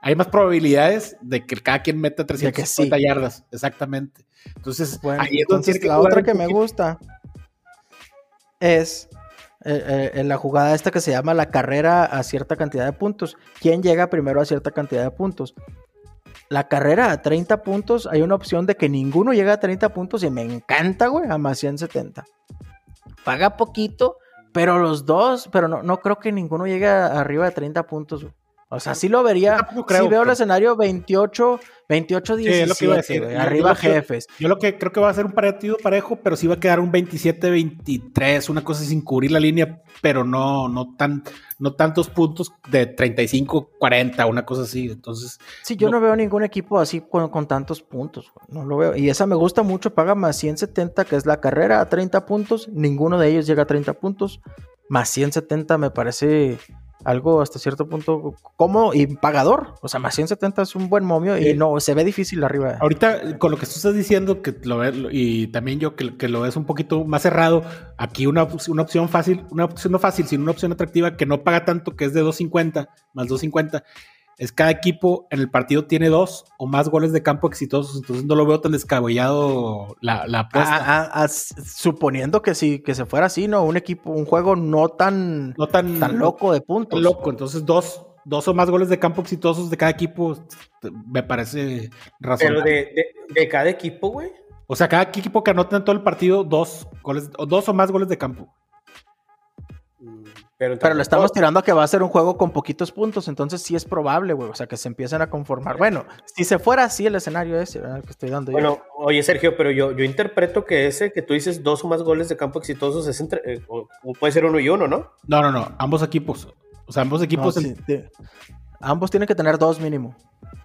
Speaker 2: hay más probabilidades de que cada quien meta 350 yardas. Exactamente. Entonces,
Speaker 1: ahí entonces la otra que me gusta es eh, eh, en la jugada esta que se llama la carrera a cierta cantidad de puntos. ¿Quién llega primero a cierta cantidad de puntos? La carrera a 30 puntos, hay una opción de que ninguno llegue a 30 puntos y me encanta, güey, a más 170. Paga poquito, pero los dos, pero no, no creo que ninguno llegue arriba de 30 puntos, güey. O sea, sí lo vería. si veo el escenario 28, 28, 17. arriba jefes.
Speaker 2: Yo lo que creo que va a ser un partido parejo, pero sí va a quedar un 27, 23, una cosa sin cubrir la línea, pero no, no tan, no tantos puntos de 35, 40, una cosa así. Entonces.
Speaker 1: Sí, yo no, veo ningún equipo así con, con, tantos puntos. No lo veo. Y esa me gusta mucho, paga más 170, que es la carrera a 30 puntos. Ninguno de ellos llega a 30 puntos. Más 170 me parece algo hasta cierto punto como y pagador. O sea, más 170 es un buen momio y no, se ve difícil arriba.
Speaker 2: Ahorita, con lo que tú estás diciendo, que lo ves, y también yo que, que, lo ves un poquito más cerrado, aquí una, una opción fácil, una opción no fácil, sino una opción atractiva que no paga tanto, que es de 250 más 250 es cada equipo en el partido tiene dos o más goles de campo exitosos, entonces no lo veo tan descabellado la, la apuesta.
Speaker 1: Ah, ah, ah, suponiendo que si que se fuera así, ¿no? Un equipo, un juego no tan,
Speaker 2: no tan,
Speaker 1: tan loco de puntos.
Speaker 2: Loco, entonces dos, dos o más goles de campo exitosos de cada equipo me parece razonable.
Speaker 3: Pero de, cada equipo, güey.
Speaker 2: O sea, cada equipo que anota en todo el partido dos goles, dos o más goles de campo.
Speaker 1: Pero, lo estamos tirando a que va a ser un juego con poquitos puntos, entonces sí es probable, güey, o sea, que se empiecen a conformar. Bueno, si se fuera así el escenario ese, que estoy dando
Speaker 3: Bueno, oye, Sergio, pero yo, yo interpreto que ese que tú dices dos o más goles de campo exitosos es entre, eh, o, puede ser uno y uno, ¿no?
Speaker 2: No, no, no, ambos equipos. O sea, ambos equipos.
Speaker 1: ambos tienen que tener dos mínimo.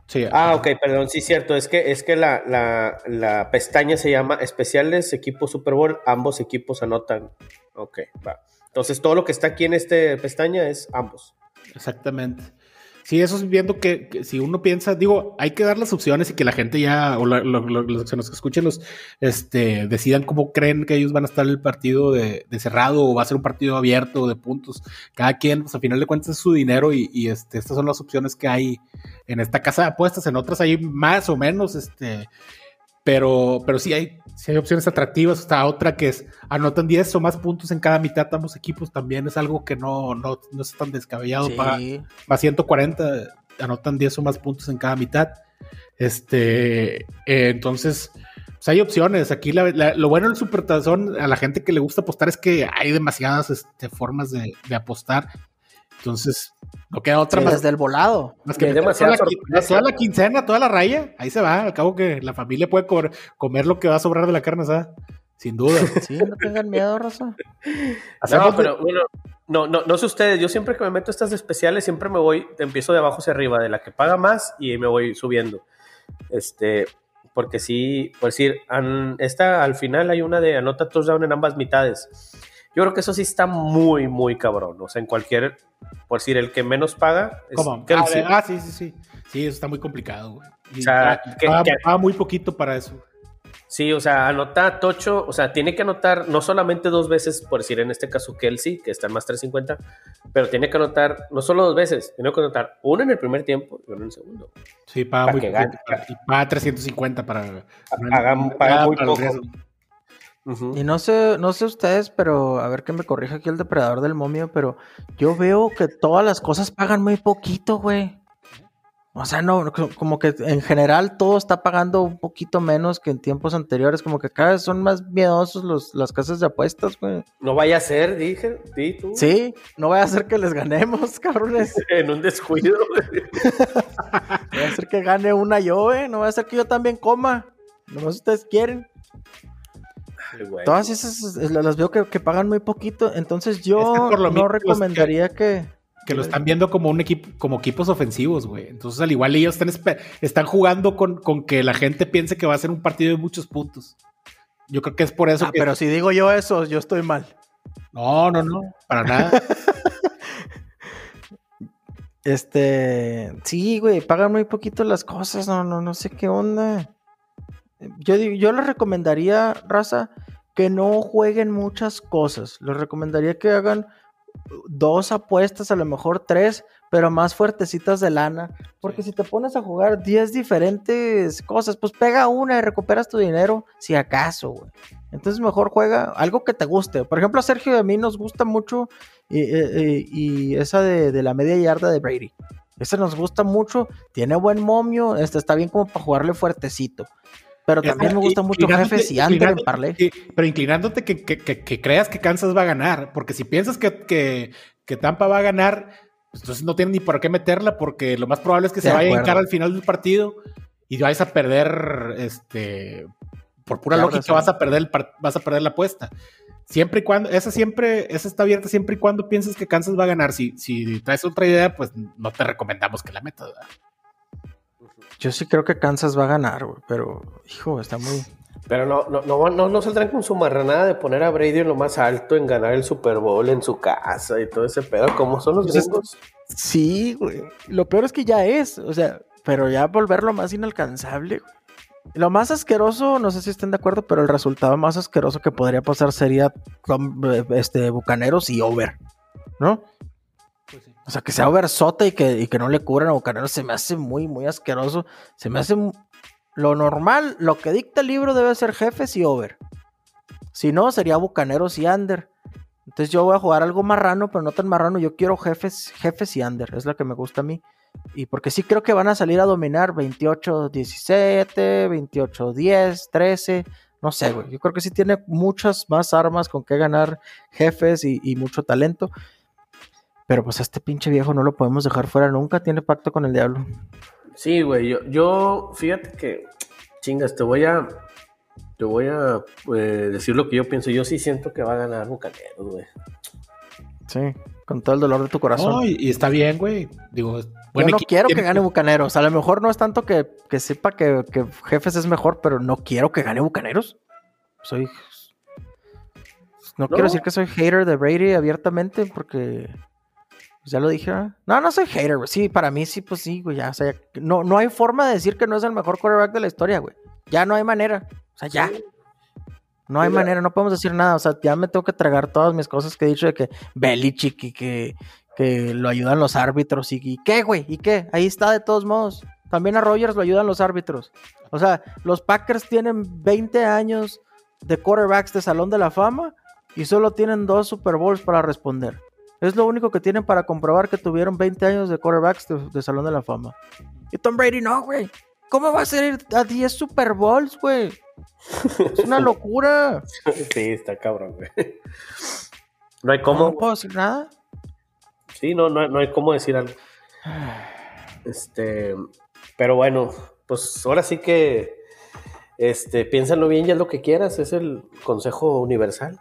Speaker 3: Sí. Ah, ok, perdón, sí, cierto. Es que, es que la, la, la pestaña se llama especiales equipo Super Bowl, ambos equipos anotan. Ok, va. Entonces todo lo que está aquí en esta pestaña es ambos.
Speaker 2: Exactamente. Sí, eso es viendo que, si uno piensa, digo, hay que dar las opciones y que la gente ya, o los que nos escuchen, los, este, decidan cómo creen que ellos van a estar el partido de, cerrado o va a ser un partido abierto de puntos. Cada quien, pues al final de cuentas es su dinero y, este, estas son las opciones que hay en esta casa de apuestas. En otras hay más o menos, este, pero, pero sí hay, sí hay opciones atractivas. Hasta otra que es anotan 10 o más puntos en cada mitad ambos equipos también es algo que no, no, no es tan descabellado. Para, va 140, anotan 10 o más puntos en cada mitad. Este, eh, entonces, pues hay opciones. Aquí lo bueno del Supertazón a la gente que le gusta apostar es que hay demasiadas este, formas de, de apostar. Entonces, no queda otra
Speaker 1: más. Desde el volado.
Speaker 2: Más que toda la, toda la quincena, toda la raya, ahí se va. Al cabo que la familia puede comer, lo que va a sobrar de la carne asada. Sin duda.
Speaker 1: Sí, no tengan miedo, Rosa.
Speaker 3: No, pero bueno, no, no, no sé ustedes, yo siempre que me meto estas especiales, siempre me voy, empiezo de abajo hacia arriba, de la que paga más y me voy subiendo. Este, porque sí, por decir, esta al final hay una de anota touchdown en ambas mitades. Yo creo que eso sí está muy, muy cabrón. O sea, en cualquier, por decir, el que menos paga.
Speaker 2: Es ¿Cómo? Ah, ah, sí, sí, sí. Sí, eso está muy complicado, güey. O sea, que, paga, muy poquito para eso.
Speaker 3: Sí, o sea, anota Tocho, o sea, tiene que anotar no solamente dos veces, por decir en este caso Kelsey, que está en más 350, pero tiene que anotar no solo dos veces, tiene que anotar uno en el primer tiempo y uno en el segundo.
Speaker 2: Sí, paga muy poquito. Y paga 350 para.
Speaker 3: Hagan, paga muy poco.
Speaker 1: Y no sé, no sé ustedes, pero a ver que me corrija aquí el depredador del momio, pero yo veo que todas las cosas pagan muy poquito, güey. O sea, no, como que en general todo está pagando un poquito menos que en tiempos anteriores, como que cada vez son más miedosos los, las casas de apuestas, güey.
Speaker 3: No vaya a ser, dije, sí, tú.
Speaker 1: Sí, no vaya a ser que les ganemos, cabrones.
Speaker 3: en un descuido, güey.
Speaker 1: vaya a ser que gane una yo, güey. No vaya a ser que yo también coma. No sé si Todas esas las veo que, pagan muy poquito, entonces yo no recomendaría que,
Speaker 2: que... lo están viendo como un equipo, como equipos ofensivos, güey. Entonces, al igual ellos están, están jugando con, con, que la gente piense que va a ser un partido de muchos puntos. Yo creo que es por eso ah,
Speaker 1: Pero si digo yo eso, yo estoy mal.
Speaker 2: No, no, no, para nada.
Speaker 1: este, sí, güey, pagan muy poquito las cosas, no, no, no sé qué onda. Yo, yo les recomendaría, raza, que no jueguen muchas cosas. Les recomendaría que hagan dos apuestas, a lo mejor tres, pero más fuertecitas de lana. Porque si te pones a jugar 10 diferentes cosas, pues pega una y recuperas tu dinero, si acaso, güey. Entonces mejor juega algo que te guste. Por ejemplo, a Sergio y a mí nos gusta mucho y, esa de, de, la media yarda de Brady. Esa nos gusta mucho, tiene buen momio, este está bien como para jugarle fuertecito. Pero también me gusta mucho Jefes y Andrew en Parley.
Speaker 2: Pero inclinándote que, que, creas que Kansas va a ganar, porque si piensas que, Tampa va a ganar, pues entonces no tiene ni por qué meterla, porque lo más probable es que se vaya a hincar al final del partido y vayas a perder, este, por pura lógica, vas a perder, vas a perder la apuesta. Siempre y cuando, esa siempre, esa está abierta siempre y cuando pienses que Kansas va a ganar. Si, si traes otra idea, pues no te recomendamos que la metas.
Speaker 1: Yo sí creo que Kansas va a ganar, güey, pero, hijo, está muy...
Speaker 3: Pero no, no, no, no, saldrán con su marranada de poner a Brady en lo más alto, en ganar el Super Bowl en su casa y todo ese pedo, como son los pues gringos.
Speaker 1: Sí, güey. Lo peor es que ya es, o sea, pero ya volverlo más inalcanzable, güey. Lo más asqueroso, no sé si estén de acuerdo, pero el resultado más asqueroso que podría pasar sería este, Bucaneros y Over, ¿no? O sea, que sea oversota y que, y que no le cubran a Bucaneros se me hace muy, muy asqueroso. Se me hace lo normal, lo que dicta el libro debe ser jefes y over. Si no, sería Bucaneros y under. Entonces yo voy a jugar algo marrano, pero no tan marrano. Yo quiero jefes, jefes y under. Es la que me gusta a mí. Y porque sí creo que van a salir a dominar 28-17, 28-10, 13. No sé, güey. Yo creo que sí tiene muchas más armas con que ganar jefes y, y mucho talento. Pero pues a este pinche viejo no lo podemos dejar fuera nunca, tiene pacto con el diablo.
Speaker 3: Sí, güey, yo, yo fíjate que, chingas, te voy a, te voy a eh, decir lo que yo pienso. Yo sí siento que va a ganar Bucaneros, güey.
Speaker 1: Sí, con todo el dolor de tu corazón.
Speaker 2: y, está bien, güey. Digo,
Speaker 1: bueno, yo no quiero que gane Bucaneros. A lo mejor no es tanto que, sepa que, que, Jefes es mejor, pero no quiero que gane Bucaneros. Soy. No, no, quiero decir que soy hater de Brady abiertamente, porque Pues ya lo dije, ¿verdad? No, no soy hater, güey. Sí, para mí sí, pues sí, güey. Ya, o sea, ya- no, no hay forma de decir que no es el mejor quarterback de la historia, güey. Ya no hay manera. O sea, ya. No hay
Speaker 3: Mira.
Speaker 1: manera, no podemos decir nada. O sea, ya me tengo que tragar todas mis cosas que he dicho de que Belichick y que, que lo ayudan los árbitros. Y, y qué, güey, y qué. Ahí está de todos modos. También a Rogers lo ayudan los árbitros. O sea, los Packers tienen 20 años de quarterbacks de Salón de la Fama y solo tienen dos Super Bowls para responder. Es lo único que tienen para comprobar que tuvieron 20 años de quarterbacks de, de Salón de la Fama. Y Tom Brady no, güey. ¿Cómo va a ser a 10 Super Bowls, güey? Es una locura.
Speaker 3: Sí, está cabrón, güey. No hay
Speaker 1: ¿Cómo? No puedo decir nada.
Speaker 3: Sí, no, no, no hay cómo decir algo. Este, pero bueno, pues ahora sí que, este, piénsalo bien, ya es lo que quieras, es el consejo universal.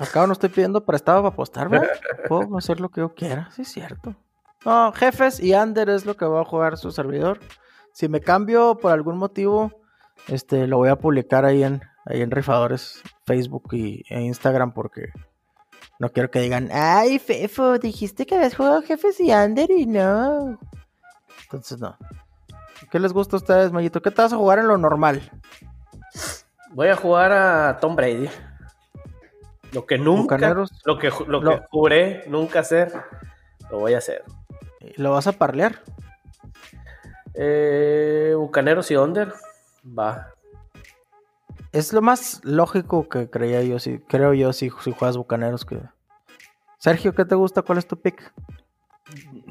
Speaker 1: Acá no estoy pidiendo prestado para apostar, ¿verdad? Puedo hacer lo que yo quiera, sí es cierto. No, jefes y under es lo que va a jugar su servidor. Si me cambio por algún motivo, este, lo voy a publicar ahí en, ahí en Rifadores, Facebook y e Instagram porque no quiero que digan, ay, Fefo, dijiste que habías jugado jefes y under y no. Entonces no. ¿Qué les gusta a ustedes, Mayito? ¿Qué te vas a jugar en lo normal?
Speaker 3: Voy a jugar a Tom Brady. Lo que nunca,
Speaker 1: Bucaneros.
Speaker 3: lo que, lo
Speaker 1: Lo-
Speaker 3: que juré nunca hacer, lo voy a hacer.
Speaker 1: ¿Lo vas a parlear?
Speaker 3: Eh, Bucaneros y Under, va.
Speaker 1: Es lo más lógico que creía yo, si creo yo, si, si juegas Bucaneros que. Sergio, ¿qué te gusta? ¿Cuál es tu pick?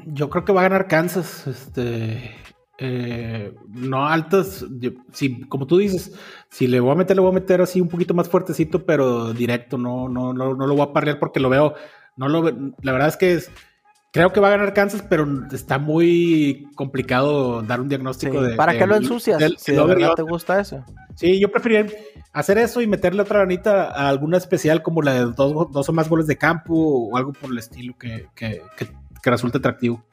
Speaker 2: Yo creo que va a ganar Kansas. Este. Eh, no altas. yo- si, como tú dices, si le voy a meter, le voy a meter así un poquito más fuertecito, pero directo. No, no, no, no lo voy a parlear porque lo veo. No lo La verdad es que es- creo que va a ganar Kansas, pero está muy complicado dar un diagnóstico
Speaker 1: Sí,
Speaker 2: de.
Speaker 1: ¿Para
Speaker 2: de-
Speaker 1: qué lo ensucias?
Speaker 2: del-
Speaker 1: si de verdad te gusta eso.
Speaker 2: Sí, yo preferiría hacer eso y meterle otra granita a alguna especial como la de dos, dos o más goles de campo o algo por el estilo que, que, que, que resulte atractivo.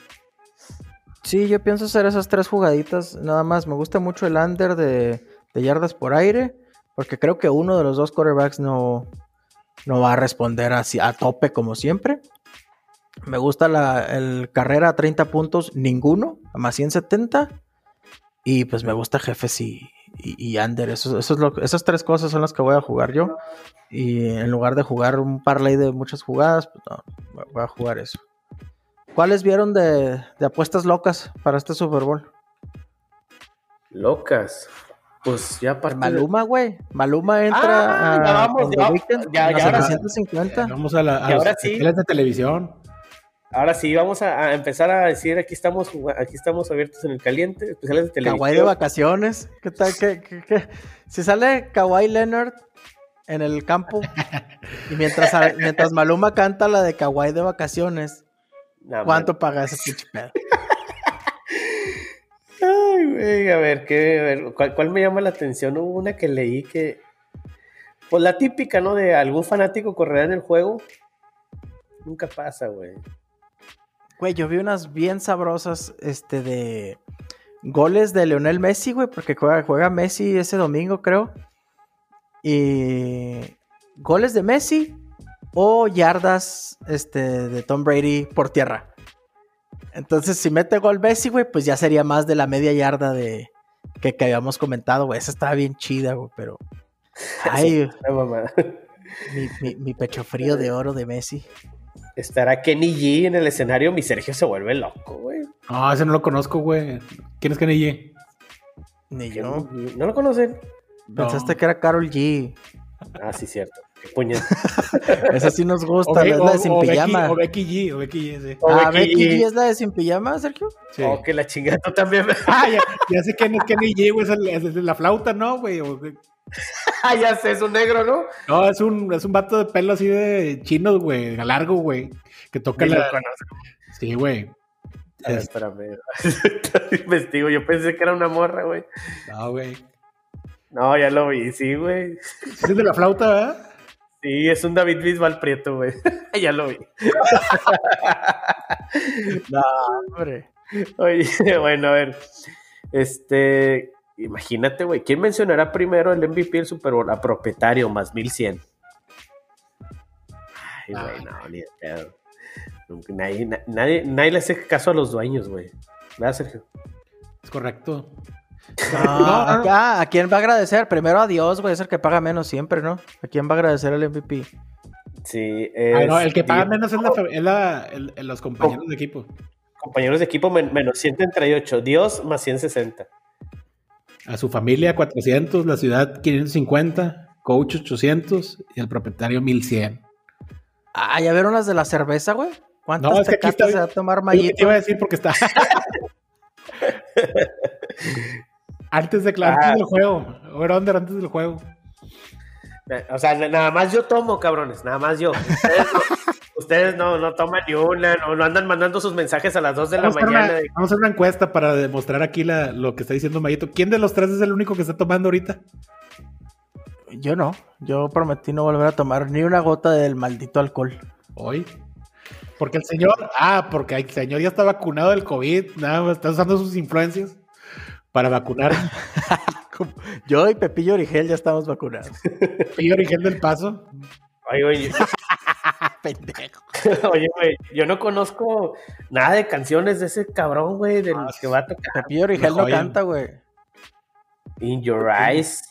Speaker 1: Sí, yo pienso hacer esas tres jugaditas. Nada más, me gusta mucho el under de, yardas por aire, porque creo que uno de los dos quarterbacks no, no va a responder así a tope como siempre. Me gusta la el carrera a 30 puntos, ninguno, a más 170. Y pues me gusta jefes y, y, under. Eso, es lo, esas tres cosas son las que voy a jugar yo. Y en lugar de jugar un parlay de muchas jugadas, pues no, voy a jugar eso. ¿Cuáles vieron de, de apuestas locas para este Super Bowl?
Speaker 3: Locas. Pues ya de-
Speaker 1: Maluma, güey. Maluma entra
Speaker 3: Ah,
Speaker 1: a,
Speaker 3: ya vamos,
Speaker 1: con
Speaker 3: ya vamos, ya-
Speaker 1: a
Speaker 3: ya ahora-
Speaker 1: 750.
Speaker 2: Vamos a, la, a
Speaker 3: Y
Speaker 2: los
Speaker 3: ahora sí.
Speaker 2: especiales de televisión.
Speaker 3: Ahora sí, vamos a, a empezar a decir, aquí estamos, aquí estamos abiertos en el caliente, especiales de televisión.
Speaker 1: Kawhi de vacaciones. ¿Qué tal? ¿Qué, qué- qué? Si sale Kawhi Leonard en el campo y mientras, mientras Maluma canta la de Kawhi de vacaciones,
Speaker 3: No,
Speaker 1: ¿cuánto paga ese pinche pedo?
Speaker 3: Ay, güey, a ver, ¿qué, a ver, ¿cuál, cuál me llama la atención? Hubo una que leí que, pues la típica, ¿no? De algún fanático correrá en el juego. Nunca pasa, güey.
Speaker 1: Güey, yo vi unas bien sabrosas, este, de goles de Leonel Messi, güey, porque juega, juega Messi ese domingo, creo. Y goles de Messi o yardas, este, de Tom Brady por tierra. Entonces, si mete gol Messi, güey, pues ya sería más de la media yarda de que, que habíamos comentado, güey. Esa estaba bien chida, güey, pero... Ay,
Speaker 3: La mamada.
Speaker 1: mi, mi- mi pecho frío de oro de Messi.
Speaker 3: Estará Kenny G en el escenario, mi Sergio se vuelve loco, güey.
Speaker 2: No, ese no lo conozco, güey. ¿Quién es Kenny G?
Speaker 1: Ni yo.
Speaker 3: ¿No lo conocen?
Speaker 1: Pensaste
Speaker 2: No.
Speaker 1: que era Carol G.
Speaker 3: Ah, sí, cierto. Puñet.
Speaker 1: Esa sí nos gusta,
Speaker 2: O,
Speaker 1: es la de sin
Speaker 2: o
Speaker 1: pijama.
Speaker 2: Becky, o Becky G, o Becky G, sí.
Speaker 1: Ah,
Speaker 3: Becky
Speaker 1: Becky
Speaker 3: G.
Speaker 1: G es la de sin pijama, Sergio.
Speaker 2: Sí.
Speaker 3: Oh, que la chingada tú también.
Speaker 2: Ah, ya, ya sé quién es Kenny G, güey. Es, el- es la flauta, ¿no, güey? O-
Speaker 3: ah, ya sé, es un negro, ¿no?
Speaker 2: No, es un, es un vato de pelo así de chino, güey. Largo, güey. Que toca
Speaker 3: lo
Speaker 2: la. Sí, güey.
Speaker 3: A ver,
Speaker 2: Es-
Speaker 3: espérame. Investigo, yo pensé que era una morra, güey.
Speaker 2: No, güey.
Speaker 3: No, ya lo vi, sí, güey.
Speaker 2: Es de la flauta, ¿verdad?
Speaker 3: Sí, es un David Bisbal Prieto, güey. ya lo vi.
Speaker 1: No, hombre.
Speaker 3: Oye, bueno, a ver. Este, imagínate, güey. ¿Quién mencionará primero el MVP del Super Bowl? A propietario, más 1100. Ay, güey, no, ni pedo. Nadie, nadie, nadie le hace caso a los dueños, güey. ¿Verdad, Sergio?
Speaker 2: Es correcto.
Speaker 1: No, acá, ¿a quién va a agradecer? Primero a Dios, güey, es el que paga menos siempre, ¿no? ¿A quién va a agradecer el MVP?
Speaker 3: Sí,
Speaker 2: Ah, no, el que paga menos es, la, es la- el- el- los compañeros de equipo.
Speaker 3: compañeros de equipo men- menos 138. Dios más 160.
Speaker 2: A su familia 400, la ciudad 550, coach 800 y el propietario 1100.
Speaker 1: Ah, ¿ya vieron las de la cerveza, güey? ¿Cuántas
Speaker 2: No, es que aquí está-
Speaker 1: se va a tomar
Speaker 2: Es
Speaker 1: Mayito?
Speaker 2: te iba a decir porque está. antes, de, antes
Speaker 3: Ah.
Speaker 2: del juego. Over under antes del juego.
Speaker 3: Eh, O sea, na- nada más yo tomo, cabrones, nada más yo. Ustedes no, ustedes no, no toman ni una, no, no andan mandando sus mensajes a las 2 de la
Speaker 2: Vamos
Speaker 3: mañana.
Speaker 2: una,
Speaker 3: de-
Speaker 2: vamos a hacer una encuesta para demostrar aquí la- lo que está diciendo Mayito. ¿Quién de los tres es el único que está tomando ahorita?
Speaker 1: Yo no. Yo prometí no volver a tomar ni una gota del maldito alcohol.
Speaker 2: Hoy. Porque el señor. Ah, porque el señor ya está vacunado del COVID. Nada más está usando sus influencias para vacunar.
Speaker 1: Yo y Pepillo Origel ya estamos vacunados.
Speaker 2: y origen del paso.
Speaker 3: Oye, oye,
Speaker 1: Pendejo.
Speaker 3: oye, güey, yo no conozco nada de canciones de ese cabrón, güey, del que va a tocar
Speaker 1: Pepillo Origel no
Speaker 2: joya.
Speaker 1: canta, güey.
Speaker 3: In Your Eyes.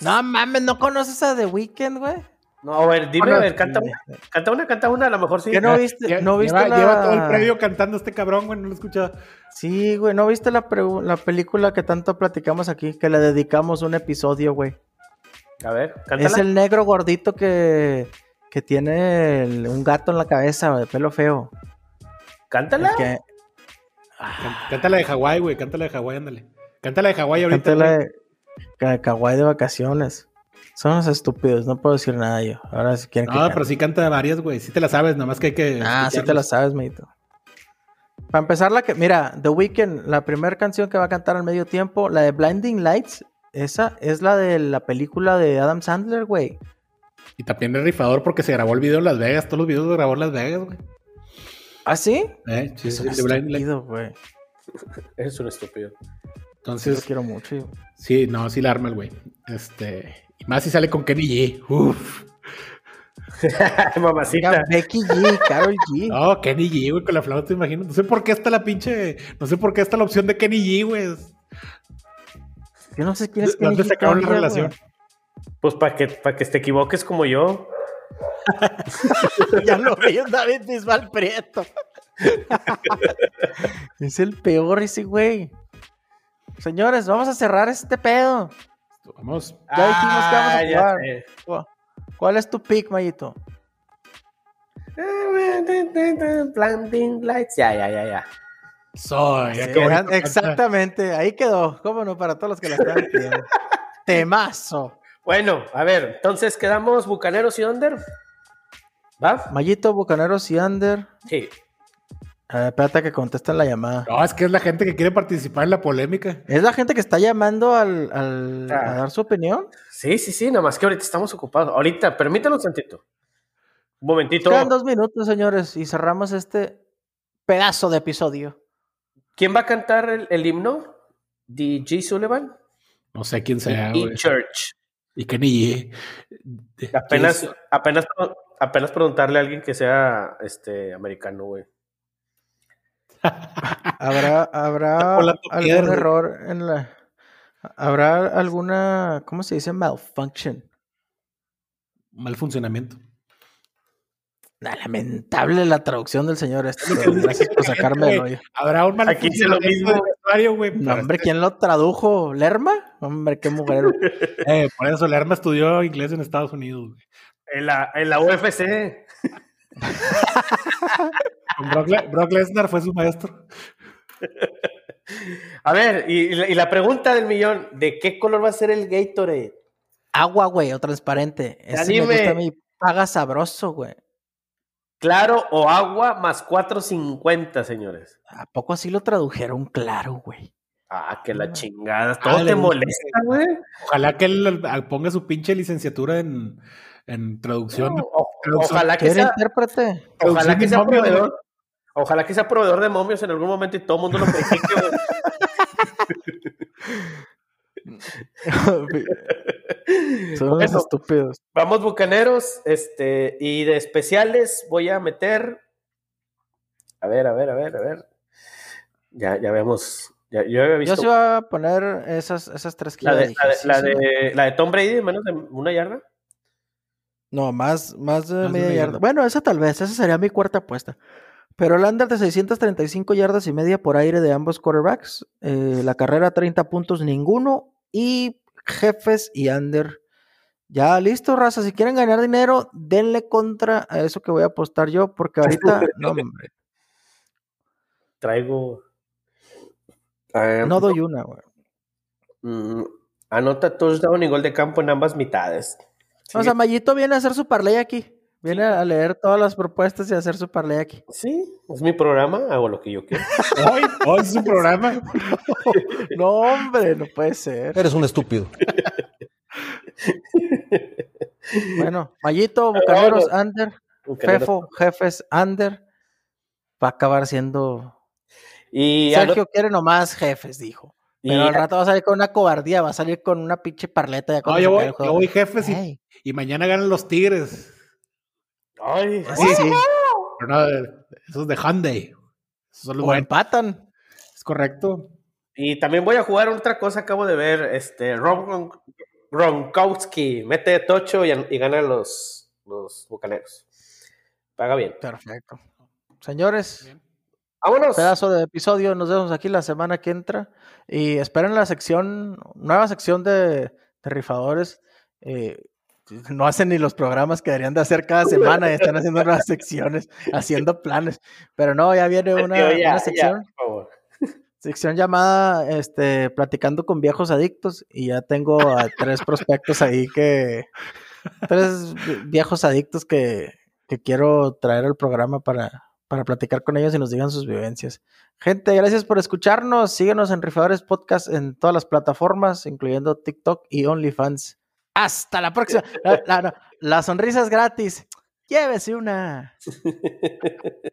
Speaker 1: No mames, ¿no conoces a The Weeknd, güey?
Speaker 3: No, a ver, dime, a ver, canta una, canta una, canta una, a lo mejor sí.
Speaker 1: ¿Qué no viste? ¿No viste
Speaker 2: lleva,
Speaker 1: la...
Speaker 2: lleva todo el predio cantando este cabrón, güey. No lo he escuchado.
Speaker 1: Sí, güey, ¿no viste la, la película que tanto platicamos aquí? Que le dedicamos un episodio, güey.
Speaker 3: A ver, cántala.
Speaker 1: Es el negro gordito que, que tiene el- un gato en la cabeza, güey, de pelo feo.
Speaker 3: Cántala.
Speaker 1: Que-
Speaker 2: Cántala de Hawái, güey. Cántala de Hawái, ándale. Cántala de Hawái ahorita.
Speaker 1: Canta la
Speaker 2: güey.
Speaker 1: de ca- Kawaii de vacaciones. Son unos estúpidos, no puedo decir nada yo. Ahora si quieren que
Speaker 2: No,
Speaker 1: cante.
Speaker 2: pero sí canta varias, güey. Sí te la sabes, nada más que hay que.
Speaker 1: Ah, sí te la sabes, Meito. Para empezar, la que, mira, The Weeknd, la primera canción que va a cantar al medio tiempo, la de Blinding Lights, esa es la de la película de Adam Sandler, güey.
Speaker 2: Y también es rifador porque se grabó el video en Las Vegas. Todos los videos los grabó en Las Vegas, güey.
Speaker 1: ¿Ah, sí?
Speaker 2: Eh, sí,
Speaker 1: Es
Speaker 2: sí, Light.
Speaker 1: estúpido, güey.
Speaker 3: Eres un estúpido.
Speaker 1: Yo lo
Speaker 2: Entonces,
Speaker 1: quiero mucho. yo.
Speaker 2: sí, no, sí la arma el güey. Este. Y más si sale con Kenny G. Uf.
Speaker 3: Mamacita.
Speaker 1: Becky G, Carol G.
Speaker 2: No, Kenny G, güey, con la flauta, te imagino. No sé por qué está la pinche. No sé por qué está la opción de Kenny G, güey.
Speaker 1: Yo no sé quién es
Speaker 2: ¿De dónde
Speaker 1: Kenny G
Speaker 2: sacaron la relación?
Speaker 1: güey.
Speaker 3: Pues para que, para que te equivoques como yo.
Speaker 1: ya lo vi David Bisbal Prieto. es el peor ese güey. Señores, vamos a cerrar este pedo.
Speaker 2: Vamos.
Speaker 1: Ya dijimos que vamos a
Speaker 3: Ah, ya
Speaker 1: jugar.
Speaker 3: sé.
Speaker 1: ¿Cu- ¿Cuál es tu pick, Mayito?
Speaker 3: Planting lights. Ya, ya, ya, ya.
Speaker 2: Soy.
Speaker 1: Sí, eran- exactamente, ahí quedó. ¿Cómo no? Para todos los que la están pidiendo. Temazo.
Speaker 3: Bueno, a ver, entonces quedamos Bucaneros y Under. ¿Va?
Speaker 1: Mayito, Bucaneros y Under.
Speaker 3: Sí.
Speaker 1: Eh, espérate que contesten la llamada.
Speaker 2: No, es que es la gente que quiere participar en la polémica.
Speaker 1: ¿Es la gente que está llamando al, al-
Speaker 3: Ah.
Speaker 1: a dar su opinión?
Speaker 3: Sí, sí, sí, nada más que ahorita estamos ocupados. Ahorita, permítanos un tantito. Un momentito.
Speaker 1: Quedan dos minutos, señores, y cerramos este pedazo de episodio.
Speaker 3: ¿Quién va a cantar el, el himno? ¿D.G. Sullivan?
Speaker 2: No sé quién sea,
Speaker 3: y. Church.
Speaker 2: Y Kenny.
Speaker 3: Apenas, apenas, apenas preguntarle a alguien que sea este americano, güey.
Speaker 1: ¿Habrá, habrá algún
Speaker 2: piedra.
Speaker 1: error en la... ¿Habrá alguna, ¿cómo se dice? Malfunction.
Speaker 2: Mal funcionamiento.
Speaker 1: Lamentable la traducción del señor este. Gracias por sacarme el hoyo.
Speaker 2: Habrá un mal
Speaker 3: Aquí hice lo mismo.
Speaker 2: del vestuario, güey.
Speaker 1: No, hombre, ¿quién lo tradujo? ¿Lerma? Hombre, qué mugrero.
Speaker 2: Eh, por eso Lerma estudió inglés en Estados Unidos, güey.
Speaker 3: En la, en la UFC.
Speaker 2: Con Brock, Le- Brock Lesnar fue su maestro.
Speaker 3: A ver, y, y la- y la pregunta del millón: ¿de qué color va a ser el Gatorade?
Speaker 1: Agua, güey, o transparente. Ese me gusta a mí. Paga sabroso, güey.
Speaker 3: ¿Claro o agua más 4.50, señores?
Speaker 1: ¿A poco así lo tradujeron claro, güey?
Speaker 3: Ah, que la chingada. Todo
Speaker 2: Ah,
Speaker 3: te molesta, güey.
Speaker 2: Ojalá que él ponga su pinche licenciatura en, en traducción.
Speaker 3: No, o-
Speaker 2: traducción-
Speaker 3: ojalá que
Speaker 1: ¿Quiere
Speaker 3: sea,
Speaker 1: intérprete?
Speaker 3: ojalá que sea
Speaker 2: momios,
Speaker 3: proveedor. Ojalá que sea proveedor de momios en algún momento y todo el mundo lo critique.
Speaker 1: Son unos
Speaker 3: Bueno.
Speaker 1: estúpidos.
Speaker 3: Vamos, bucaneros. Este, y de especiales voy a meter A ver, a ver, a ver, a ver. Ya, ya vemos. Ya, yo había visto.
Speaker 1: Yo sí iba a poner esas, esas tres
Speaker 3: la, de, la, de, la, de, la de Tom Brady, menos de una yarda.
Speaker 1: No, más, más de
Speaker 2: Más de
Speaker 1: media yarda.
Speaker 2: yarda.
Speaker 1: Bueno, esa tal vez, esa sería mi cuarta apuesta. Pero el under de 635 yardas y media por aire de ambos quarterbacks. eh, la carrera 30 puntos ninguno. Y jefes y under. Ya listo, raza. Si quieren ganar dinero, denle contra a eso que voy a apostar yo. Porque ahorita, no, hombre,
Speaker 3: Traigo.
Speaker 1: No doy una, güey.
Speaker 3: mm, anota touchdown y gol de campo en ambas mitades.
Speaker 1: O sea, Mayito viene a hacer su parlay aquí. Viene a leer todas las propuestas y a hacer su parlay aquí.
Speaker 3: Sí, es mi programa, hago lo que yo quiero.
Speaker 2: Hoy, hoy es un programa.
Speaker 1: No, hombre, no puede ser.
Speaker 4: Eres un estúpido.
Speaker 1: Bueno, Mayito, Bucaneros,
Speaker 3: vámonos.
Speaker 1: under.
Speaker 3: Bucaneros.
Speaker 1: Fefo, jefes, under. Va a acabar siendo.
Speaker 3: Y,
Speaker 1: Sergio quiere nomás jefes, dijo.
Speaker 3: Y-
Speaker 1: Pero al rato va a salir con una cobardía, va a salir con una pinche parleta. Ya
Speaker 2: No, yo voy, yo voy jefes y, y mañana ganan los Tigres.
Speaker 3: Ay,
Speaker 1: sí, sí.
Speaker 2: Pero no, esos de Hyundai. Son los
Speaker 1: O empatan.
Speaker 2: Es correcto.
Speaker 3: Y también voy a jugar otra cosa, acabo de ver, este, Ron, Ron- Gronkowski mete tocho y, y gana los, los bucaneros. Paga bien.
Speaker 1: Perfecto. Señores,
Speaker 3: Vámonos.
Speaker 1: pedazo de episodio. Nos vemos aquí la semana que entra. Y esperen la sección, nueva sección de, de rifadores. Eh, no hacen ni los programas que deberían de hacer cada semana y están haciendo nuevas secciones, haciendo planes. Pero no, ya viene una,
Speaker 3: Tío, ya,
Speaker 1: una
Speaker 3: ya,
Speaker 1: sección,
Speaker 3: por favor.
Speaker 1: sección llamada este, Platicando con viejos adictos. Y ya tengo a tres prospectos ahí que. Tres viejos adictos que, que quiero traer al programa para, para platicar con ellos y nos digan sus vivencias. Gente, gracias por escucharnos. Síguenos en Rifadores Podcast en todas las plataformas, incluyendo TikTok y OnlyFans. Hasta la próxima. La, la- la- la sonrisa es gratis. Llévese una.